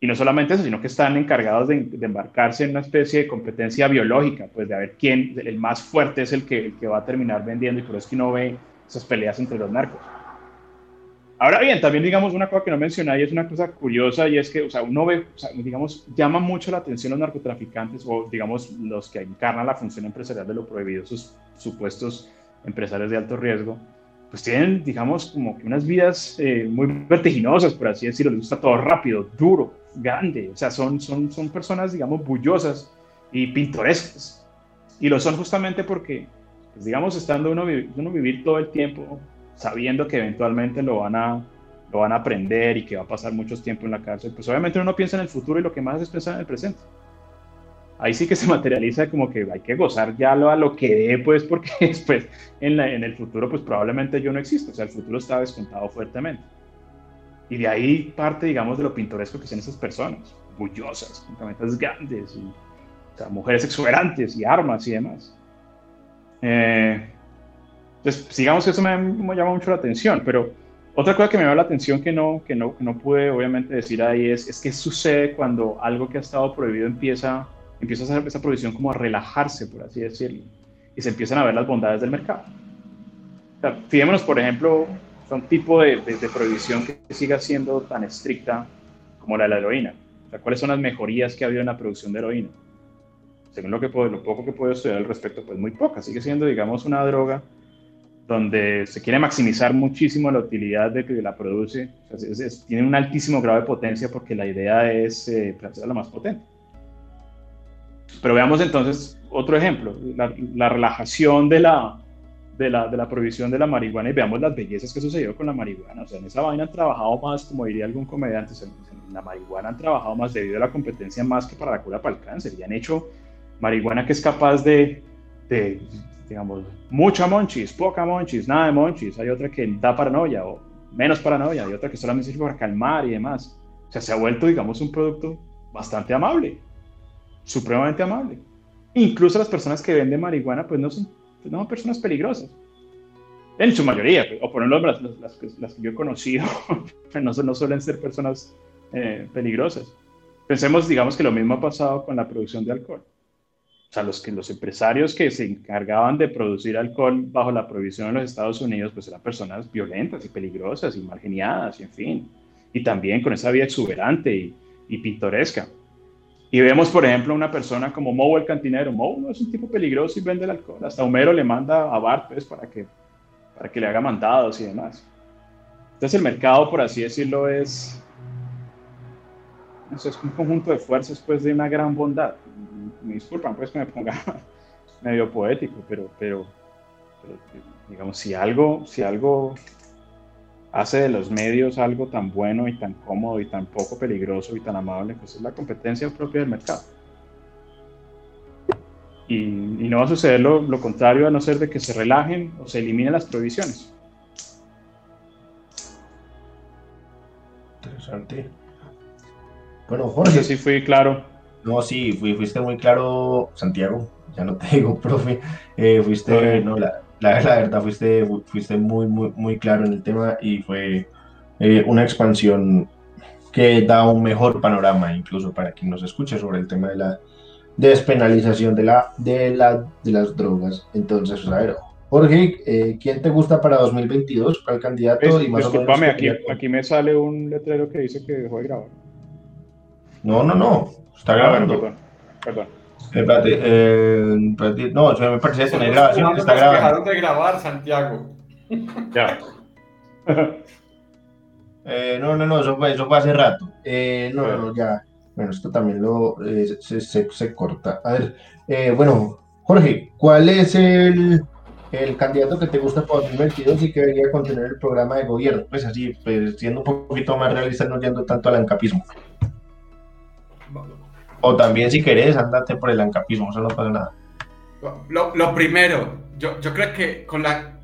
Y no solamente eso, sino que están encargados de, embarcarse en una especie de competencia biológica, pues de ver quién, el más fuerte es el que, el que va a terminar vendiendo y por eso es que uno ve esas peleas entre los narcos. Ahora bien, también digamos una cosa que no mencioné y es una cosa curiosa y es que, o sea, uno ve, o sea, digamos, llama mucho la atención los narcotraficantes o, digamos, los que encarnan la función empresarial de lo prohibido, sus supuestos empresarios de alto riesgo, pues tienen, digamos, como que unas vidas eh, muy vertiginosas, por así decirlo, les gusta todo rápido, duro, grande, o sea, son, son, son personas, digamos, bullosas y pintorescas. Y lo son justamente porque, pues, digamos, estando uno, uno vivir todo el tiempo sabiendo que eventualmente lo van a lo van a aprender y que va a pasar mucho tiempo en la cárcel, pues obviamente uno piensa en el futuro y lo que más es pensar en el presente. Ahí sí que se materializa como que hay que gozar ya lo, a lo que dé, pues, porque después en, en el futuro, pues probablemente yo no existo, o sea, el futuro está descontado fuertemente. Y de ahí parte, digamos, de lo pintoresco que son esas personas, bullosas, con camisetas grandes, y, o sea, mujeres exuberantes y armas y demás. Eh, entonces, digamos que eso me, me, llama mucho la atención, pero otra cosa que me llama la atención que no, que no, que no pude obviamente decir ahí es, es qué sucede cuando algo que ha estado prohibido empieza, empieza a hacer esa prohibición como a relajarse, por así decirlo, y se empiezan a ver las bondades del mercado. O sea, fijémonos, por ejemplo, un tipo de, de, prohibición que siga siendo tan estricta como la de la heroína. O sea, ¿Cuáles son las mejorías que ha habido en la producción de heroína? Según lo, que puedo, lo poco que puedo estudiar al respecto, pues muy poca. Sigue siendo, digamos, una droga donde se quiere maximizar muchísimo la utilidad de que la produce. O sea, tiene un altísimo grado de potencia porque la idea es eh, más potente. Pero veamos entonces otro ejemplo, la, la relajación de la, de la, de la prohibición de la marihuana y veamos las bellezas que sucedió con la marihuana. O sea, en esa vaina han trabajado más, como diría algún comediante, en la marihuana han trabajado más debido a la competencia más que para la cura para el cáncer. Y han hecho marihuana que es capaz de, de digamos, mucha monchis, poca monchis, nada de monchis. Hay otra que da paranoia o menos paranoia, hay otra que solamente sirve para calmar y demás. O sea, se ha vuelto, digamos, un producto bastante amable, supremamente amable. Incluso las personas que venden marihuana, pues no son pues no son personas peligrosas. En su mayoría, o por lo menos las, las, que yo he conocido, no, no suelen ser personas eh, peligrosas. Pensemos, digamos, que lo mismo ha pasado con la producción de alcohol. O sea, los, que, los empresarios que se encargaban de producir alcohol bajo la prohibición en los Estados Unidos, pues eran personas violentas y peligrosas y mal geniadas, y en fin. Y también con esa vida exuberante y, y pintoresca. Y vemos, por ejemplo, una persona como Moe el cantinero. Moe no es un tipo peligroso y vende el alcohol. Hasta Homero le manda a Bart pues, para, que, para que le haga mandados y demás. Entonces el mercado, por así decirlo, es, eso es un conjunto de fuerzas pues de una gran bondad. Me disculpan pues que me ponga medio poético, pero, pero, digamos, si algo, si algo hace de los medios algo tan bueno y tan cómodo y tan poco peligroso y tan amable, pues es la competencia propia del mercado. Y, no va a suceder lo, lo, contrario a no ser de que se relajen o se eliminen las prohibiciones. Interesante. Bueno, Jorge. sí fui claro. No, sí, fuiste muy claro, Santiago. Ya no te digo, profe. Eh, fuiste, no, la, la, verdad, fuiste, fuiste muy, muy, muy claro en el tema y fue eh, una expansión que da un mejor panorama, incluso para quien nos escuche, sobre el tema de la despenalización de, la, de, la, de las drogas. Entonces, a ver, Jorge, eh, ¿quién te gusta para 2022? ¿Cuál candidato? y más disculpame, aquí, aquí me sale un letrero que dice que dejó de grabar. No, no, no. Está ah, grabando. perdón, perdón. Espérate, eh, no, eso me parece que no grabación. Está grabando. dejaron de grabar, Santiago. Ya. eh, no, no, no, eso fue, eso fue hace rato. Eh, no, no, ya. Bueno, esto también lo eh, se, se, se, corta. A ver, eh, bueno, Jorge, ¿cuál es el, el candidato que te gusta para 2022 y que debería contener el programa de gobierno? Pues así, pues siendo un poquito más realista, no yendo tanto al ancapismo. O también si querés, andate por el ancapismo, eso no pasa nada. Lo, lo primero, yo, yo, creo que con la...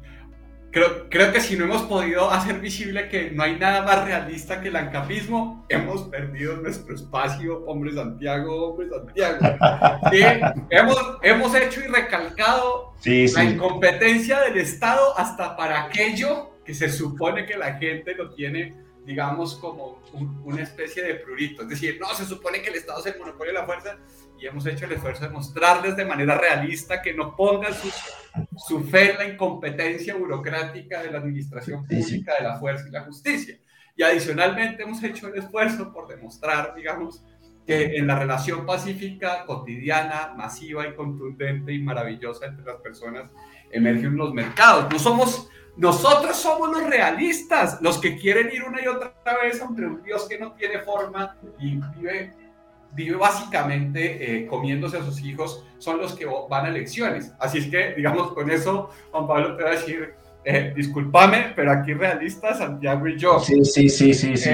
Creo, creo que si no hemos podido hacer visible que no hay nada más realista que el ancapismo, hemos perdido nuestro espacio, hombre Santiago, hombre Santiago. ¿Sí? hemos, hemos hecho y recalcado la incompetencia del Estado hasta para aquello que se supone que la gente lo tiene digamos, como una especie de prurito. Es decir, no, se supone que el Estado es el monopolio de la fuerza y hemos hecho el esfuerzo de mostrarles de manera realista que no pongan su, su fe en la incompetencia burocrática de la administración pública de la fuerza y la justicia. Y adicionalmente hemos hecho el esfuerzo por demostrar, digamos, que en la relación pacífica, cotidiana, masiva y contundente y maravillosa entre las personas emergen los mercados. No somos nosotros somos los realistas, los que quieren ir una y otra vez entre un Dios que no tiene forma y vive, vive básicamente eh, comiéndose a sus hijos, son los que van a elecciones. Así es que, digamos, con eso, Juan Pablo te va a decir, eh, discúlpame, pero aquí realistas, Santiago y yo. Sí, sí, sí, sí, sí.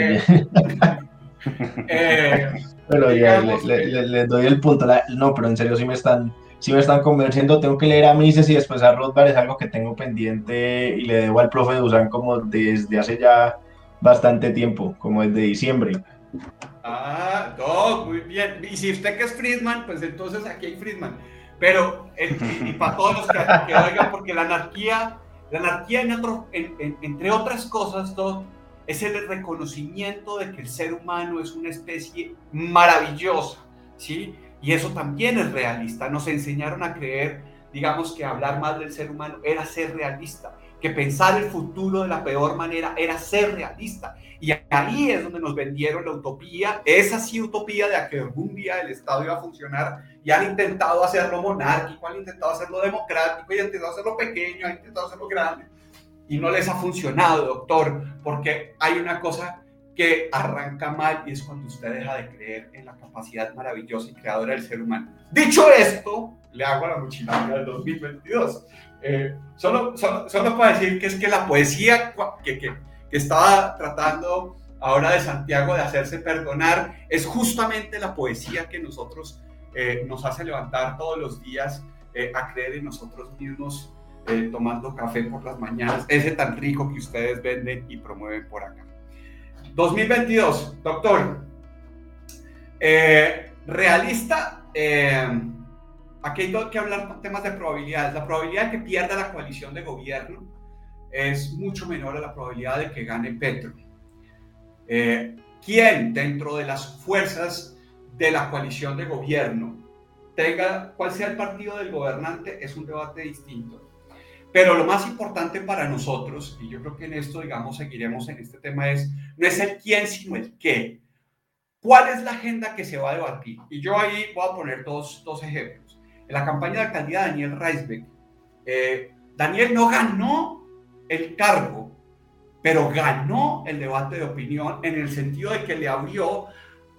Eh, pero ya, le, doy el punto. no, pero en serio sí me están si me están convenciendo, tengo que leer a Mises y después a Rothbard, es algo que tengo pendiente y le debo al profe Dusan como desde hace ya bastante tiempo, como desde diciembre. Ah, no, muy bien. Y si usted que es Friedman, pues entonces aquí hay Friedman. Pero, y, para todos los que, oigan, porque la anarquía, la anarquía entre otras cosas, es el reconocimiento de que el ser humano es una especie maravillosa, ¿sí? Y eso también es realista. Nos enseñaron a creer, digamos, que hablar más del ser humano era ser realista, que pensar el futuro de la peor manera era ser realista. Y ahí es donde nos vendieron la utopía, esa sí utopía de que algún día el Estado iba a funcionar y han intentado hacerlo monárquico, han intentado hacerlo democrático, y han intentado hacerlo pequeño, han intentado hacerlo grande. Y no les ha funcionado, doctor, porque hay una cosa que arranca mal y es cuando usted deja de creer en la capacidad maravillosa y creadora del ser humano. Dicho esto, le hago a la mochilanga del 2022. Eh, solo, solo, solo, para decir que es que la poesía que, que, que, estaba tratando ahora de Santiago de hacerse perdonar es justamente la poesía que nosotros eh, nos hace levantar todos los días eh, a creer en nosotros mismos, tomando café por las mañanas, ese tan rico que ustedes venden y promueven por acá. 2022, doctor. Eh, realista, eh, aquí hay que hablar con temas de probabilidades. La probabilidad de que pierda la coalición de gobierno es mucho menor a la probabilidad de que gane Petro. Eh, ¿Quién dentro de las fuerzas de la coalición de gobierno tenga cuál sea el partido del gobernante es un debate distinto. Pero lo más importante para nosotros, y yo creo que en esto, digamos, seguiremos en este tema, es no es el quién, sino el qué. ¿Cuál es la agenda que se va a debatir? Y yo ahí voy a poner dos, dos ejemplos. En la campaña de alcaldía de Daniel Reisbeck, eh, Daniel no ganó el cargo, pero ganó el debate de opinión en el sentido de que le abrió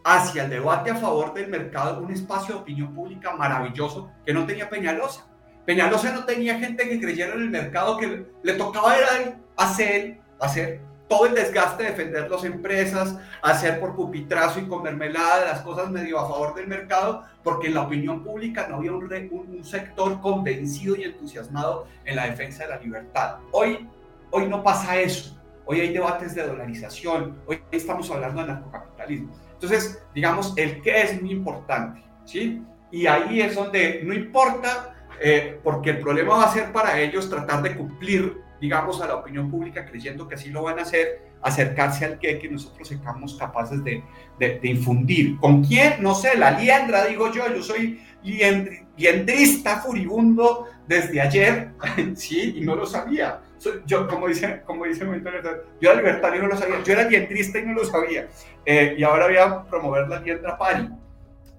hacia el debate a favor del mercado un espacio de opinión pública maravilloso que no tenía Peñalosa. Peñalosa no tenía gente que creyera en el mercado, que le tocaba era hacer, hacer todo el desgaste de defender las empresas, hacer por pupitrazo y con mermelada las cosas medio a favor del mercado, porque en la opinión pública no había un, un, sector convencido y entusiasmado en la defensa de la libertad. Hoy, hoy no pasa eso. Hoy hay debates de dolarización, hoy estamos hablando de narcocapitalismo. Entonces, digamos, el qué es muy importante, ¿sí? Y ahí es donde no importa eh, porque el problema va a ser para ellos tratar de cumplir, digamos, a la opinión pública creyendo que así lo van a hacer, acercarse al que, que nosotros seamos capaces de, de, infundir. ¿Con quién? No sé, la liendra, digo yo, yo soy liendrista furibundo desde ayer, sí, y no lo sabía. Yo, como dice, como dice yo era libertario y no lo sabía, yo era liendrista y no lo sabía, eh, y ahora voy a promover la liendra pari.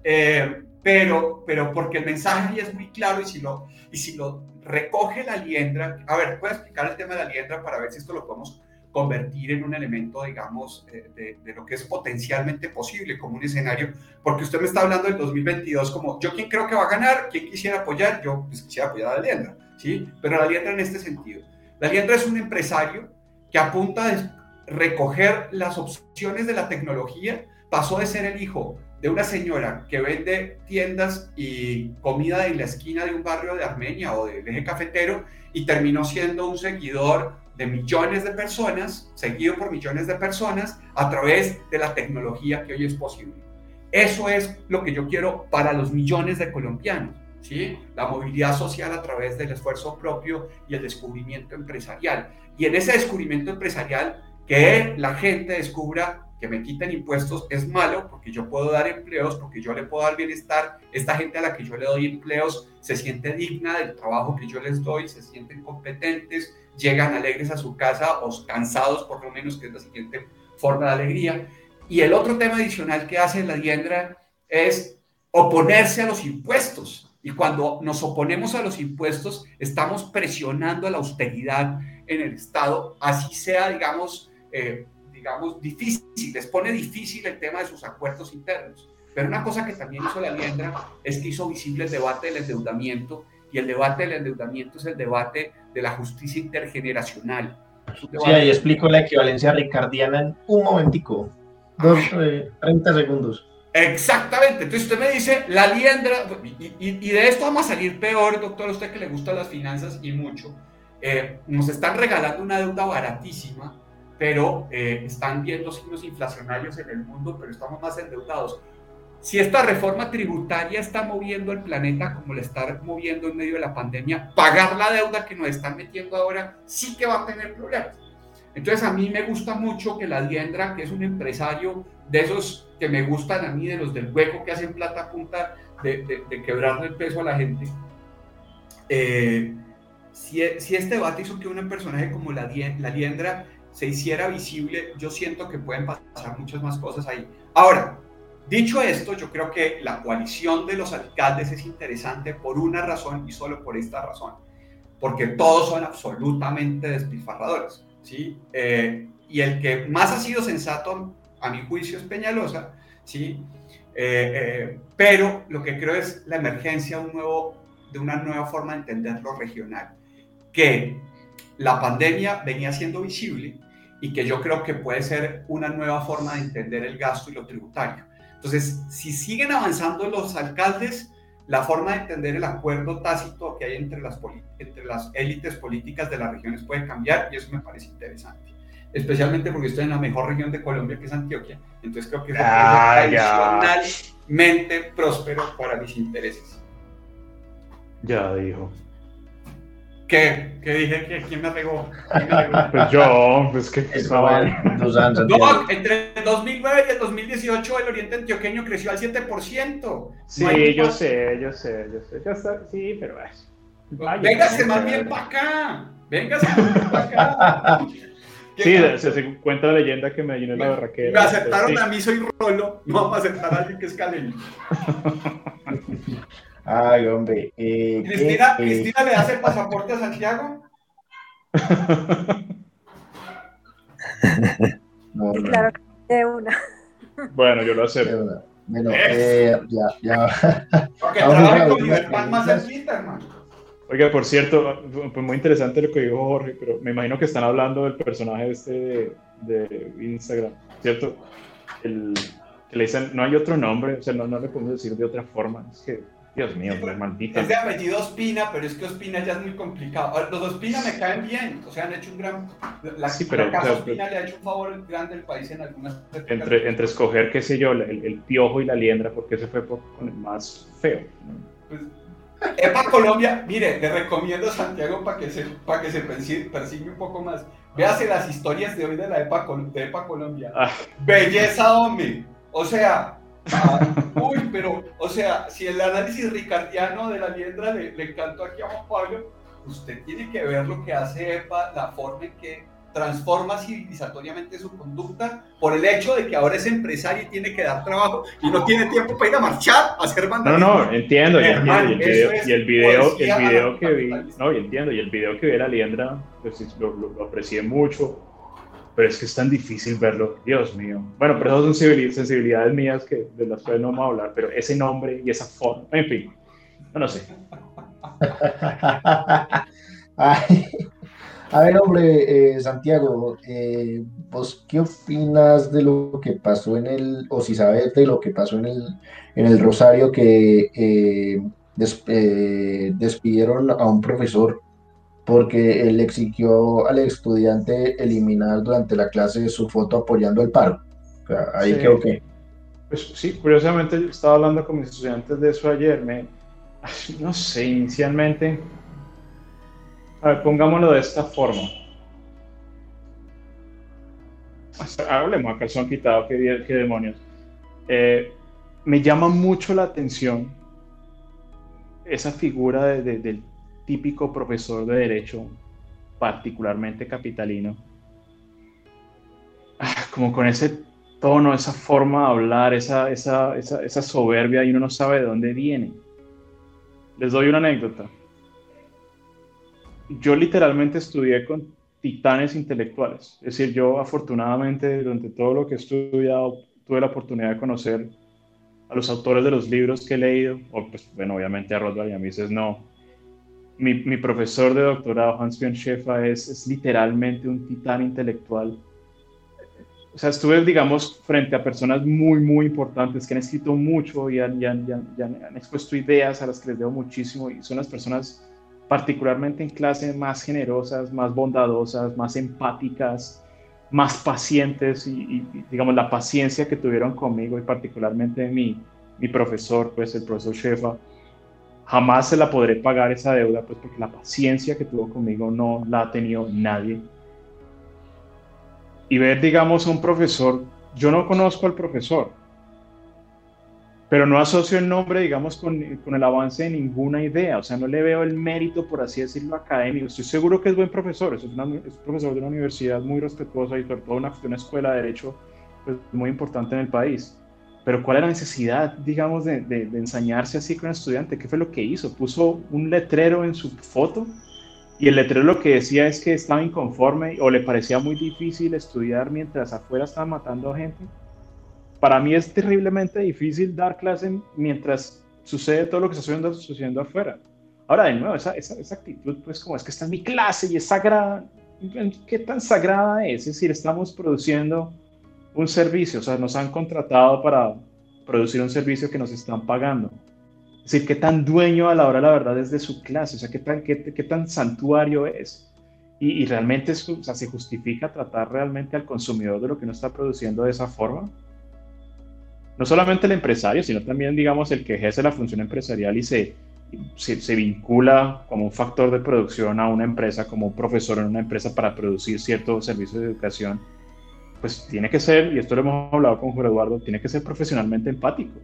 Eh, pero, pero porque el mensaje es muy claro y si lo, y si lo recoge la liendra, a ver, voy a explicar el tema de la liendra para ver si esto lo podemos convertir en un elemento, digamos, de, de, lo que es potencialmente posible como un escenario, porque usted me está hablando del 2022 como, yo quién creo que va a ganar, quién quisiera apoyar, yo pues, quisiera apoyar a la liendra, ¿sí? Pero la liendra en este sentido. La liendra es un empresario que apunta a recoger las opciones de la tecnología, pasó de ser el hijo de una señora que vende tiendas y comida en la esquina de un barrio de Armenia o del eje cafetero y terminó siendo un seguidor de millones de personas, seguido por millones de personas a través de la tecnología que hoy es posible. Eso es lo que yo quiero para los millones de colombianos, ¿sí? La movilidad social a través del esfuerzo propio y el descubrimiento empresarial. Y en ese descubrimiento empresarial, que la gente descubra que me quiten impuestos es malo porque yo puedo dar empleos, porque yo le puedo dar bienestar. Esta gente a la que yo le doy empleos se siente digna del trabajo que yo les doy, se sienten competentes, llegan alegres a su casa o cansados por lo menos, que es la siguiente forma de alegría. Y el otro tema adicional que hace la Diendra es oponerse a los impuestos. Y cuando nos oponemos a los impuestos, estamos presionando a la austeridad en el Estado, así sea, digamos, eh, digamos, difícil, les pone difícil el tema de sus acuerdos internos. Pero una cosa que también hizo la Liendra es que hizo visible el debate del endeudamiento y el debate del endeudamiento es el debate de la justicia intergeneracional. Sí, ahí explico la equivalencia ricardiana en un momentico, dos, 30 eh, segundos. Exactamente, entonces usted me dice, la liendra, y, y, de esto vamos a salir peor, doctor, a usted que le gustan las finanzas y mucho, eh, nos están regalando una deuda baratísima pero eh, están viendo signos inflacionarios en el mundo, pero estamos más endeudados. Si esta reforma tributaria está moviendo el planeta como le está moviendo en medio de la pandemia, pagar la deuda que nos están metiendo ahora sí que va a tener problemas. Entonces a mí me gusta mucho que la Diendra, que es un empresario de esos que me gustan a mí, de los del hueco que hacen plata punta de, de, quebrarle el peso a la gente, eh, si, si, este debate hizo que un personaje como la, la Diendra se hiciera visible, yo siento que pueden pasar muchas más cosas ahí. Ahora, dicho esto, yo creo que la coalición de los alcaldes es interesante por una razón y solo por esta razón, porque todos son absolutamente despilfarradores, ¿sí? Eh, y el que más ha sido sensato, a mi juicio, es Peñalosa, ¿sí? Eh, eh, pero lo que creo es la emergencia un nuevo, de una nueva forma de entender lo regional, que la pandemia venía siendo visible y que yo creo que puede ser una nueva forma de entender el gasto y lo tributario. Entonces, si siguen avanzando los alcaldes, la forma de entender el acuerdo tácito que hay entre las, entre las élites políticas de las regiones puede cambiar y eso me parece interesante. Especialmente porque estoy en la mejor región de Colombia, que es Antioquia. Entonces creo que es ah, tradicionalmente próspero para mis intereses. Ya dijo. ¿Qué? ¿Qué dije? ¿Quién me regó? Pues yo, pues que No, entre el 2009 y el 2018 el oriente antioqueño creció al 7%. Sí, yo sé, yo sé, yo sé. Yo sé sí, pero es. Véngase más bien para acá. Véngase más bien para acá. Sí, se, cuenta la leyenda que me es la barraquera. Me aceptaron a mí, soy Rolo. No vamos a aceptar a alguien que es caleño. Ay, hombre. Eh, Cristina, eh, ¿Cristina le hace el pasaporte a Santiago? no, claro, de una. Bueno, yo lo acepto. Bueno, eh, ya, ya. Porque trabaje con libertad más cerquita, hermano. Oiga, por cierto, pues muy interesante lo que dijo Jorge, pero me imagino que están hablando del personaje este de, Instagram, ¿cierto? El, que le dicen, no hay otro nombre, o sea, no, no le podemos decir de otra forma. Es que Dios mío, pues, maldita. Es de apellido Ospina, pero es que Ospina ya es muy complicado. Los Ospina me caen bien, o sea, han hecho un gran. La, sí, pero, casa Ospina le ha hecho un favor grande al país en algunas. Entre, entre escoger, qué sé yo, el, el, piojo y la liendra, porque ese fue con el más feo. Pues, Epa Colombia, mire, le recomiendo Santiago para que se, para que se persigue, un poco más. Véase las historias de hoy de la Epa, de Epa Colombia. Ah. Belleza, hombre. O sea, Ah, uy, pero, o sea, si el análisis ricardiano de la liendra le, le encantó aquí a Juan Pablo, usted tiene que ver lo que hace EPA, la forma en que transforma civilizatoriamente su conducta por el hecho de que ahora es empresario y tiene que dar trabajo y no tiene tiempo para ir a marchar, a hacer vandalismo. No, no, entiendo, y, el video, y el video, el video que vi, no, y entiendo, y el video que vi de la liendra, pues lo, lo, lo aprecié mucho, pero es que es tan difícil verlo, Dios mío. Bueno, pero esas son sensibilidades mías que, de las cuales no vamos a hablar, pero ese nombre y esa forma, en fin, no, no sé. a ver, hombre, eh, Santiago, eh, ¿vos qué opinas de lo que pasó en el, o si sabes de lo que pasó en el, en el Rosario que eh, despidieron a un profesor porque él exigió al estudiante eliminar durante la clase su foto apoyando el paro. O sea, ahí creo que... Pues sí, curiosamente estaba hablando con mis estudiantes de eso ayer. Me, no sé, inicialmente, a ver, pongámoslo de esta forma. Hablemos a calzón quitado, qué, demonios. Eh, me llama mucho la atención esa figura de, del típico profesor de derecho, particularmente capitalino, ah, como con ese tono, esa forma de hablar, esa, esa, esa, soberbia y uno no sabe de dónde viene. Les doy una anécdota. Yo literalmente estudié con titanes intelectuales. Es decir, yo afortunadamente durante todo lo que he estudiado tuve la oportunidad de conocer a los autores de los libros que he leído, o pues bueno, obviamente a Rothbard y a Mises no, mi, profesor de doctorado, Hans-Björn Schäfer, es, es, literalmente un titán intelectual. O sea, estuve, digamos, frente a personas muy, muy importantes que han escrito mucho y han, han, expuesto ideas a las que les debo muchísimo y son las personas particularmente en clase más generosas, más bondadosas, más empáticas, más pacientes y, digamos, la paciencia que tuvieron conmigo y particularmente mi, mi profesor, pues el profesor Shefa, jamás se la podré pagar esa deuda, pues porque la paciencia que tuvo conmigo no la ha tenido nadie. Y ver, digamos, a un profesor, yo no conozco al profesor, pero no asocio el nombre, digamos, con, el avance de ninguna idea, o sea, no le veo el mérito, por así decirlo, académico. Estoy seguro que es buen profesor, es, un profesor de una universidad muy respetuosa y sobre todo una, una escuela de derecho pues, muy importante en el país pero ¿cuál era la necesidad, digamos, de, de, ensañarse así con el estudiante? ¿Qué fue lo que hizo? Puso un letrero en su foto y el letrero lo que decía es que estaba inconforme o le parecía muy difícil estudiar mientras afuera estaban matando a gente. Para mí es terriblemente difícil dar clase mientras sucede todo lo que está sucediendo, afuera. Ahora, de nuevo, esa, esa, esa actitud, pues como es que está en mi clase y es sagrada, ¿qué tan sagrada es? Es decir, estamos produciendo un servicio, o sea, nos han contratado para producir un servicio que nos están pagando. Es decir, qué tan dueño a la hora la verdad es de su clase, o sea, qué tan, qué, qué tan santuario es. Y, y realmente o sea, se justifica tratar realmente al consumidor de lo que no está produciendo de esa forma. No solamente el empresario, sino también, digamos, el que ejerce la función empresarial y se, se, se, vincula como un factor de producción a una empresa, como un profesor en una empresa para producir cierto servicio de educación pues tiene que ser, y esto lo hemos hablado con Jorge Eduardo, tiene que ser profesionalmente empático.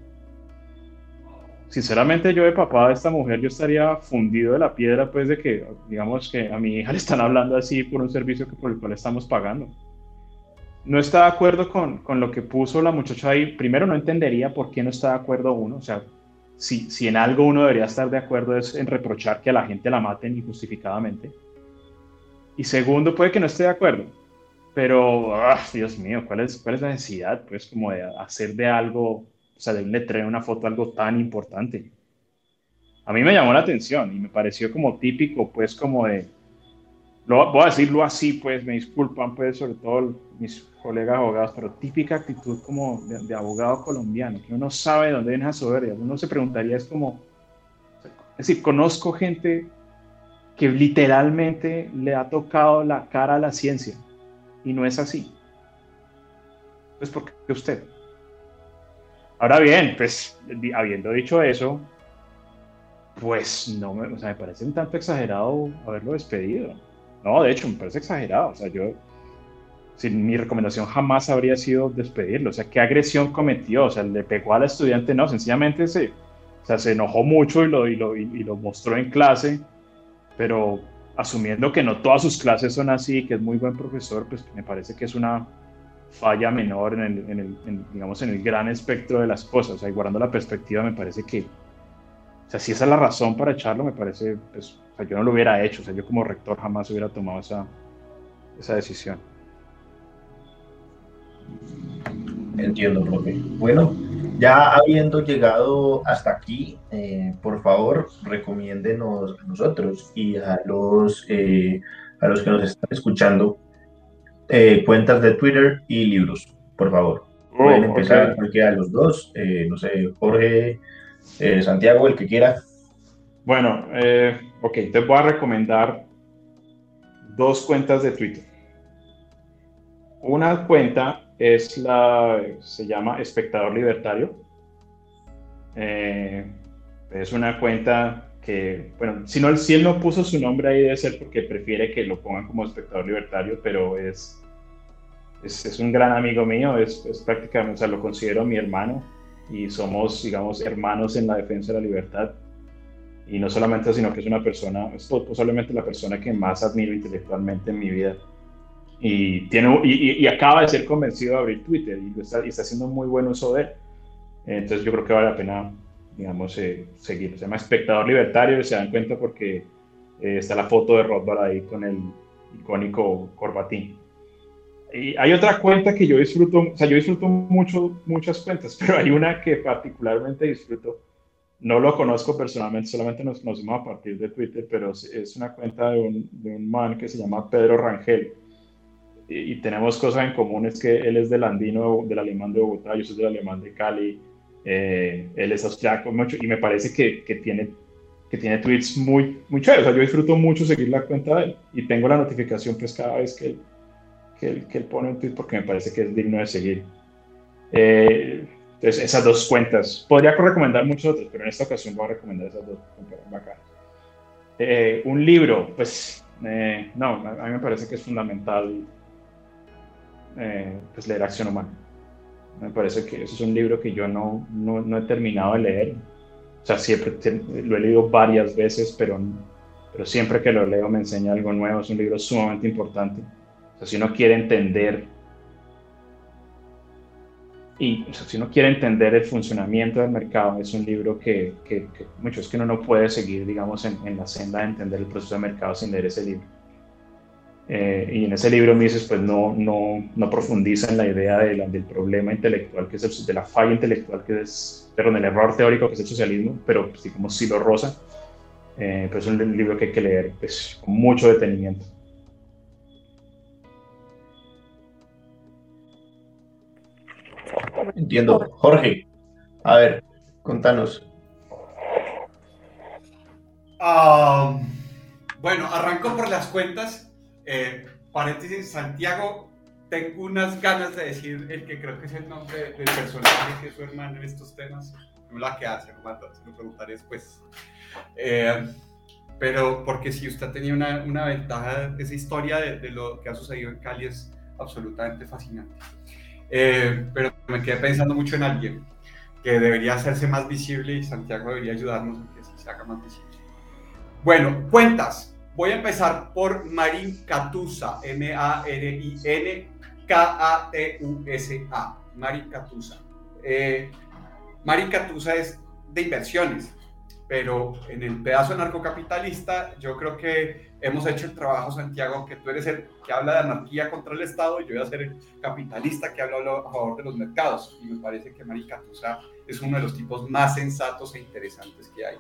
Sinceramente yo de papá de esta mujer, yo estaría fundido de la piedra, pues de que, digamos que a mi hija le están hablando así por un servicio que por el cual estamos pagando. No está de acuerdo con, con lo que puso la muchacha ahí. Primero no entendería por qué no está de acuerdo uno. O sea, si, si en algo uno debería estar de acuerdo es en reprochar que a la gente la maten injustificadamente. Y segundo, puede que no esté de acuerdo pero, ah, Dios mío, ¿cuál es, ¿cuál es la necesidad, pues, como de hacer de algo, o sea, de un letrero, una foto, algo tan importante? A mí me llamó la atención y me pareció como típico, pues, como de, lo, voy a decirlo así, pues, me disculpan, pues, sobre todo mis colegas abogados, pero típica actitud como de, abogado colombiano, que uno sabe de dónde viene esa soberbia. Uno se preguntaría, es como, es decir, conozco gente que literalmente le ha tocado la cara a la ciencia y no es así. Pues porque usted. Ahora bien, pues habiendo dicho eso, pues no me, o sea, me parece un tanto exagerado haberlo despedido. No, de hecho, me parece exagerado. O sea, yo, sin mi recomendación jamás habría sido despedirlo. O sea, ¿qué agresión cometió? O sea, le pegó a la estudiante, no, sencillamente se, o sea, se enojó mucho y lo, y lo, y lo mostró en clase, pero asumiendo que no todas sus clases son así, que es muy buen profesor, pues me parece que es una falla menor en el, digamos, en el gran espectro de las cosas. O sea, y guardando la perspectiva, me parece que, o sea, si esa es la razón para echarlo, me parece, pues, yo no lo hubiera hecho. O sea, yo como rector jamás hubiera tomado esa, esa decisión. Entiendo, profe. Bueno, ya habiendo llegado hasta aquí, eh, por favor, recomiéndenos a nosotros y a los, eh, a los que nos están escuchando eh, cuentas de Twitter y libros, por favor. Oh, Pueden empezar cualquiera de los dos, no sé, Jorge, Santiago, el que quiera. Bueno, ok, te voy a recomendar dos cuentas de Twitter. Una cuenta es la, se llama Espectador Libertario. Eh, es una cuenta que, bueno, si, no, si él no puso su nombre ahí debe ser porque prefiere que lo pongan como Espectador Libertario, pero es, es, un gran amigo mío, es, prácticamente, o lo considero mi hermano y somos, digamos, hermanos en la defensa de la libertad. Y no solamente, sino que es una persona, es posiblemente la persona que más admiro intelectualmente en mi vida y, tiene, y, acaba de ser convencido de abrir Twitter y, está, y está haciendo muy buen uso de él. Entonces yo creo que vale la pena, digamos, eh, seguir. Se llama Espectador Libertario y se dan cuenta porque eh, está la foto de Rothbard ahí con el icónico corbatín. Y hay otra cuenta que yo disfruto, o sea, yo disfruto mucho, muchas cuentas, pero hay una que particularmente disfruto. No lo conozco personalmente, solamente nos conocemos a partir de Twitter, pero es una cuenta de un, de un man que se llama Pedro Rangel y, tenemos cosas en común, es que él es del andino, del alemán de Bogotá, yo soy del alemán de Cali, eh, él es austriaco, mucho, y me parece que, que, tiene, que tiene tweets muy, muy chéveres, o sea, yo disfruto mucho seguir la cuenta de él, y tengo la notificación pues cada vez que él, que él, que él pone un tweet porque me parece que es digno de seguir. Eh, entonces, esas dos cuentas. Podría recomendar muchos otros, pero en esta ocasión voy a recomendar esas dos bacanas. Eh, un libro, pues, no, a mí me parece que es fundamental eh, pues leer Acción Humana. Me parece que eso es un libro que yo no, no, no he terminado de leer. O sea, siempre lo he leído varias veces, pero, pero siempre que lo leo me enseña algo nuevo. Es un libro sumamente importante. O sea, si uno quiere entender y si uno quiere entender el funcionamiento del mercado, es un libro que, que, que mucho es que uno no puede seguir, digamos, en, en, la senda de entender el proceso de mercado sin leer ese libro. Eh, y en ese libro Mises pues no, no, no profundiza en la idea de del problema intelectual, que es el, de la falla intelectual, que es, perdón, el error teórico que es el socialismo, pero pues, digamos sí lo rosa. Eh, pero es un libro que hay que leer pues, con mucho detenimiento. Entiendo. Jorge, a ver, contanos. Ah, bueno, arranco por las cuentas eh, paréntesis, Santiago, tengo unas ganas de decir el que creo que es el nombre del personaje que es su hermano en estos temas. No la que hace, se lo preguntaré después. Eh, pero porque si usted tenía una, una ventaja, esa historia de, de, lo que ha sucedido en Cali es absolutamente fascinante. Eh, pero me quedé pensando mucho en alguien que debería hacerse más visible y Santiago debería ayudarnos a que se haga más visible. Bueno, cuentas. Voy a empezar por Marin Catusa, M-A-R-I-N-K-A-T-U-S-A. Marin Catusa. Eh, Marin Catusa es de inversiones. pero en el pedazo narcocapitalista yo creo que hemos hecho el trabajo, Santiago, que tú eres el que habla de anarquía contra el Estado y yo voy a ser el capitalista que habla a favor de los mercados. Y me parece que Marica Tusa es uno de los tipos más sensatos e interesantes que hay.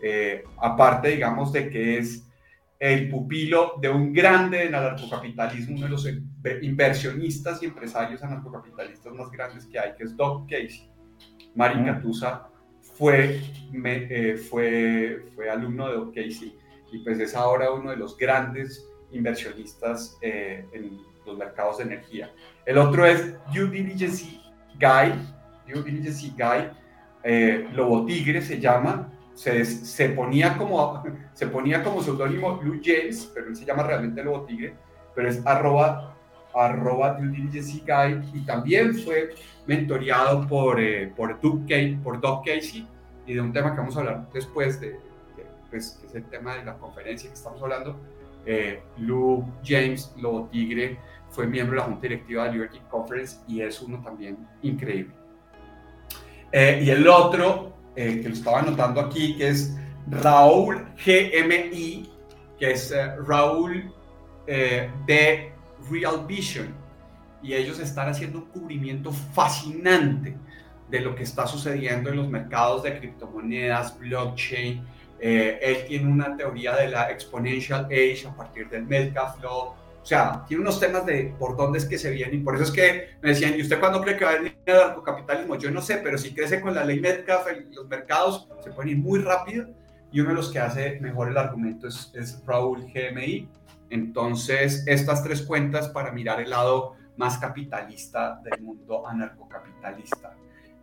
Eh, aparte, digamos, de que es el pupilo de un grande del anarcocapitalismo, uno de los inversionistas y empresarios anarcocapitalistas más grandes que hay, que es Doc Casey. Marica mm. Tusa fue, eh, fue, fue alumno de Doc Casey y pues es ahora uno de los grandes inversionistas eh, en los mercados de energía. El otro es Due Diligence Guy, Due Diligence Guy, eh, Lobo Tigre se llama, se, se, ponía como, se ponía como seudónimo Blue James, pero él se llama realmente Lobo Tigre, pero es arroba, arroba Due Diligence Guy y también fue mentoreado por, eh, por, Doug por Doug Casey y de un tema que vamos a hablar después de, pues, que es el tema de la conferencia que estamos hablando, eh, Lou James Lobo Tigre fue miembro de la Junta Directiva de Liberty Conference y es uno también increíble. Eh, y el otro, eh, que lo estaba anotando aquí, que es Raúl GMI, que es eh, Raúl de Real Vision. Y ellos están haciendo un cubrimiento fascinante de lo que está sucediendo en los mercados de criptomonedas, blockchain, eh, él tiene una teoría de la exponential age a partir del Metcalfe. O sea, tiene unos temas de por dónde es que se vienen. Y por eso es que me decían, ¿y usted cuándo cree que va a venir el narcocapitalismo? Yo no sé, pero si crece con la ley Metcalfe, los mercados se pueden ir muy rápido. Y uno de los que hace mejor el argumento es, es Raúl GMI. Entonces, estas tres cuentas para mirar el lado más capitalista del mundo anarcocapitalista.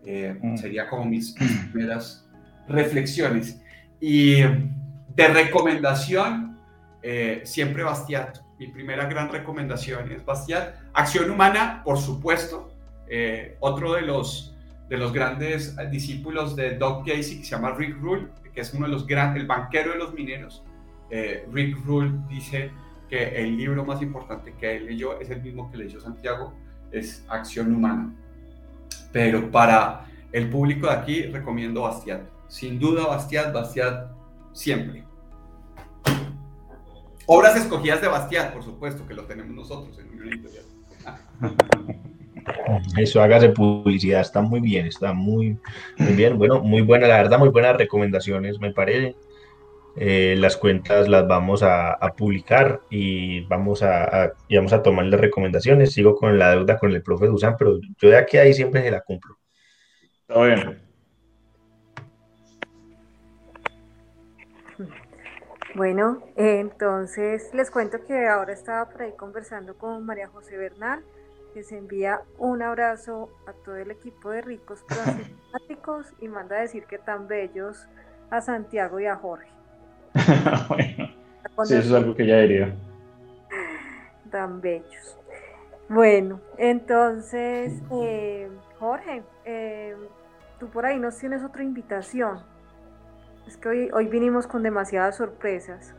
Eh, mm. Sería como mis primeras reflexiones. Y de recomendación, eh, siempre Bastiat. Mi primera gran recomendación es Bastiat. Acción Humana, por supuesto. Eh, otro de los, de los grandes discípulos de Doug Casey, que se llama Rick Rule, que es uno de los grandes, el banquero de los mineros. Eh, Rick Rule dice que el libro más importante que él leyó es el mismo que leyó Santiago, es Acción Humana. Pero para el público de aquí recomiendo Bastiat. Sin duda, Bastiat, Bastiat, siempre. Obras escogidas de Bastiat, por supuesto, que lo tenemos nosotros en Unión Editorial. Eso, hágase publicidad, está muy bien, está muy, muy bien. Bueno, muy buena, la verdad, muy buenas recomendaciones, me parece. Eh, las cuentas las vamos a, publicar y vamos a, vamos a tomar las recomendaciones. Sigo con la deuda con el profe Dusan, pero yo de aquí a ahí siempre se la cumplo. Está bien. Bueno, entonces les cuento que ahora estaba por ahí conversando con María José Bernal, que se envía un abrazo a todo el equipo de ricos simpáticos y manda a decir que tan bellos a Santiago y a Jorge. bueno, sí, eso es algo que ya diría. Tan bellos. Bueno, entonces, eh, Jorge, eh, tú por ahí nos tienes otra invitación. Es que hoy, hoy vinimos con demasiadas sorpresas.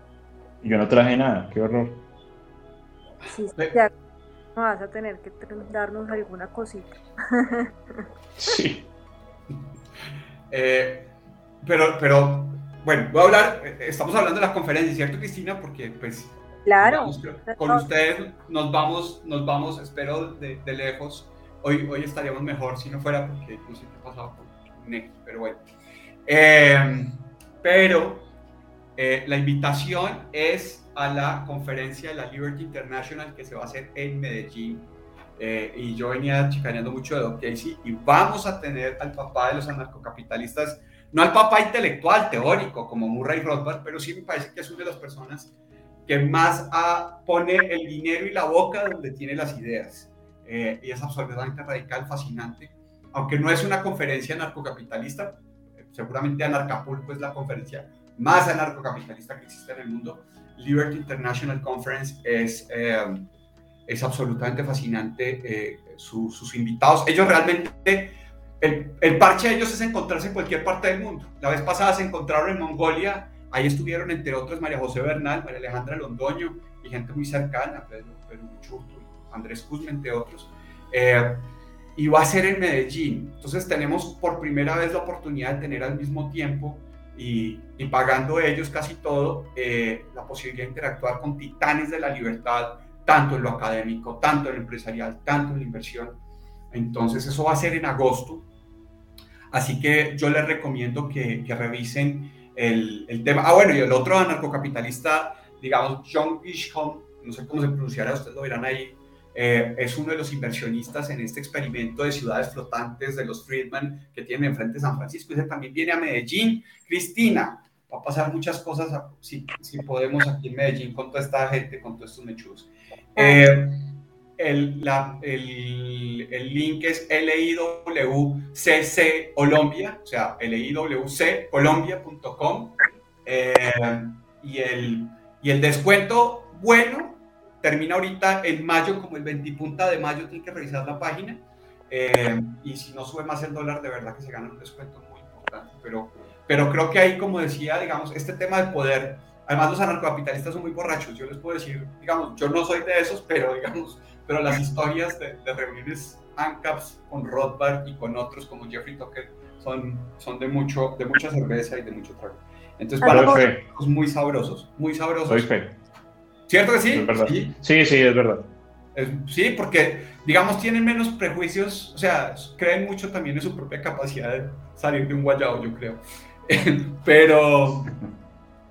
Y yo no traje nada, qué horror. Sí, ya vas a tener que darnos alguna cosita. sí. Eh, pero, pero, bueno, voy a hablar, eh, estamos hablando de la conferencia, ¿cierto, Cristina? Porque, pues, claro, con ustedes nos vamos, nos vamos, espero, de, lejos. Hoy, hoy estaríamos mejor si no fuera porque no sé qué pasaba por pero bueno. Eh, pero eh, la invitación es a la conferencia de la Liberty International que se va a hacer en Medellín. Eh, y yo venía chicaneando mucho de Doc Casey y vamos a tener al papá de los anarcocapitalistas, no al papá intelectual, teórico, como Murray Rothbard, pero sí me parece que es una de las personas que más pone el dinero y la boca donde tiene las ideas. Eh, y es absolutamente radical, fascinante. Aunque no es una conferencia anarcocapitalista, seguramente Anarcapulco es la conferencia más anarcocapitalista que existe en el mundo. Liberty International Conference es, eh, es absolutamente fascinante. Eh, sus invitados, ellos realmente, el, el, parche de ellos es encontrarse en cualquier parte del mundo. La vez pasada se encontraron en Mongolia, ahí estuvieron entre otros María José Bernal, María Alejandra Londoño y gente muy cercana, Pedro, Pedro Andrés Kuzma, entre otros. Eh, y va a ser en Medellín. Entonces tenemos por primera vez la oportunidad de tener al mismo tiempo y, pagando ellos casi todo, eh, la posibilidad de interactuar con titanes de la libertad, tanto en lo académico, tanto en lo empresarial, tanto en la inversión. Entonces eso va a ser en agosto. Así que yo les recomiendo que, que revisen el, el, tema. Ah, bueno, y el otro anarcocapitalista, digamos, John Ishcom, no sé cómo se pronunciará, ustedes lo verán ahí, eh, es uno de los inversionistas en este experimento de ciudades flotantes de los Friedman que tienen enfrente San Francisco. Ese también viene a Medellín. Cristina, va a pasar muchas cosas si, si, podemos aquí en Medellín con toda esta gente, con todos estos mechudos. Eh, el, el, el, link es liwcc Colombia, o sea, liwccolombia.com. Eh, y, el, y el descuento bueno termina ahorita en mayo, como el 20 punta de mayo, tiene que revisar la página. Eh, y si no sube más el dólar, de verdad que se gana un descuento muy importante. Pero, pero creo que ahí, como decía, digamos, este tema del poder, además los anarcocapitalistas son muy borrachos. Yo les puedo decir, digamos, yo no soy de esos, pero digamos, pero las historias de, reuniones ANCAPs con Rothbard y con otros como Jeffrey Tucker son, son de, mucho, de mucha cerveza y de mucho trago. Entonces, para los muy sabrosos, muy sabrosos. Soy fe. ¿Cierto que sí? sí? Sí, es verdad. sí, porque, digamos, tienen menos prejuicios, o sea, creen mucho también en su propia capacidad de salir de un guayao, yo creo. pero,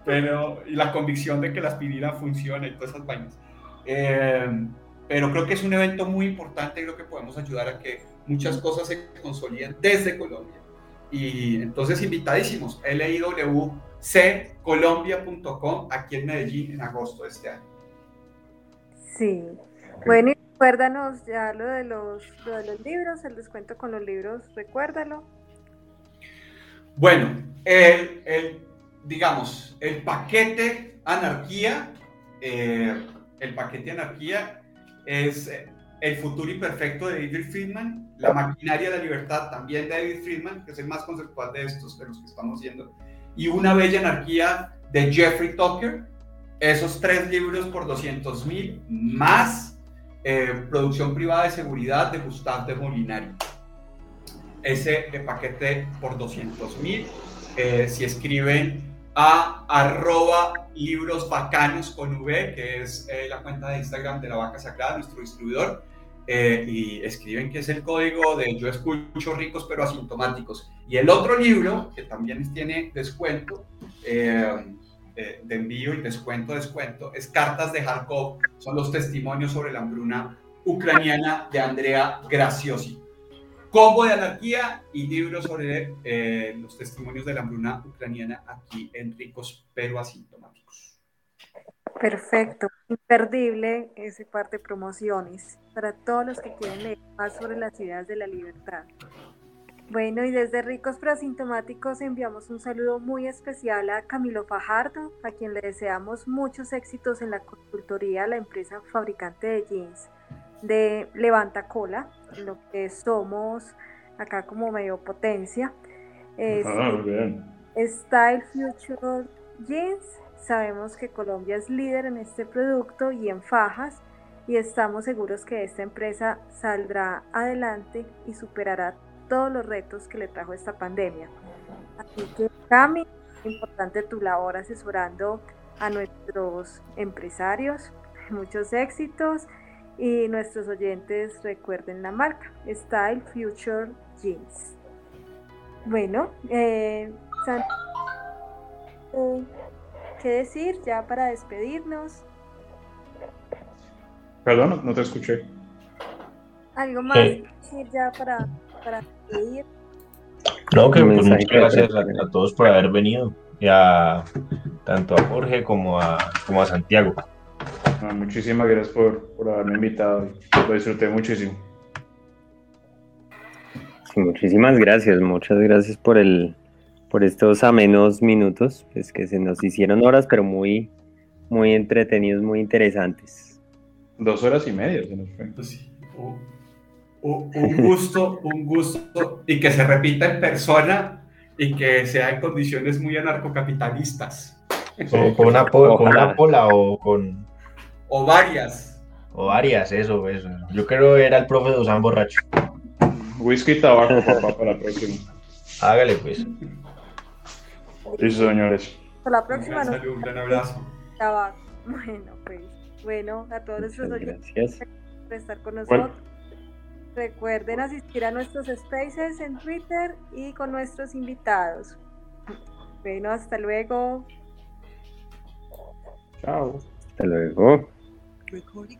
pero, y la convicción de que la aspirina funciona y todas esas vainas. Eh, pero creo que es un evento muy importante y creo que podemos ayudar a que muchas cosas se consoliden desde Colombia. Y entonces, invitadísimos, liwcolombia.com aquí en Medellín en agosto de este año. Sí. Bueno, y recuérdanos ya lo de, los, lo de los libros, el descuento con los libros, recuérdalo. Bueno, el, digamos, el paquete anarquía, eh, el paquete anarquía es el futuro imperfecto de David Friedman, la maquinaria de la libertad también de David Friedman, que es el más conceptual de estos, de los que estamos viendo, y una bella anarquía de Jeffrey Tucker, esos tres libros por 200 mil, más eh, producción privada de seguridad de Gustave de Molinari. Ese paquete por 200 mil, eh, si escriben a arroba libros con V, que es eh, la cuenta de Instagram de la Vaca Sagrada, nuestro distribuidor, y escriben que es el código de Yo escucho ricos pero asintomáticos. Y el otro libro, que también tiene descuento, de, envío y descuento, descuento, es Cartas de Kharkov, son los testimonios sobre la hambruna ucraniana de Andrea Graciosi. Combo de anarquía y libros sobre eh, los testimonios de la hambruna ucraniana aquí en Ricos pero Asintomáticos. Perfecto, imperdible ese parte de promociones para todos los que quieren leer más sobre las ideas de la libertad. Bueno, y desde Ricos Prosintomáticos enviamos un saludo muy especial a Camilo Fajardo, a quien le deseamos muchos éxitos en la consultoría, la empresa fabricante de jeans de Levanta Cola, lo que somos acá como medio potencia. ah, bien. Style Future Jeans, sabemos que Colombia es líder en este producto y en fajas y estamos seguros que esta empresa saldrá adelante y superará todos los retos que le trajo esta pandemia. Así que, Cami, importante tu labor asesorando a nuestros empresarios, muchos éxitos y nuestros oyentes recuerden la marca Style Future Jeans. Bueno, eh, ¿qué decir ya para despedirnos? Perdón, no te escuché. ¿Algo más decir ya para para No, que pues, muchas gracias a, todos por haber venido, ya tanto a Jorge como a, como a Santiago. muchísimas gracias por, por haberme invitado, lo disfruté muchísimo. muchísimas gracias, muchas gracias por el por estos amenos minutos, pues que se nos hicieron horas, pero muy, muy entretenidos, muy interesantes. Dos horas y media se nos fue. Pues sí un gusto, un gusto, y que se repita en persona y que sea en condiciones muy anarcocapitalistas. con, una, pola o con... O varias. O varias, eso, eso. Yo creo que era el profe de Usan borracho. Whisky y tabaco, papá, para la próxima. Hágale, pues. Listo, señores. Hasta la próxima. Un saludo, un gran abrazo. Bueno, pues, bueno, a todos nuestros oyentes gracias. por estar con Bueno. nosotros. Recuerden asistir a nuestros spaces en Twitter y con nuestros invitados. Bueno, hasta luego. Chao. Hasta luego. Recording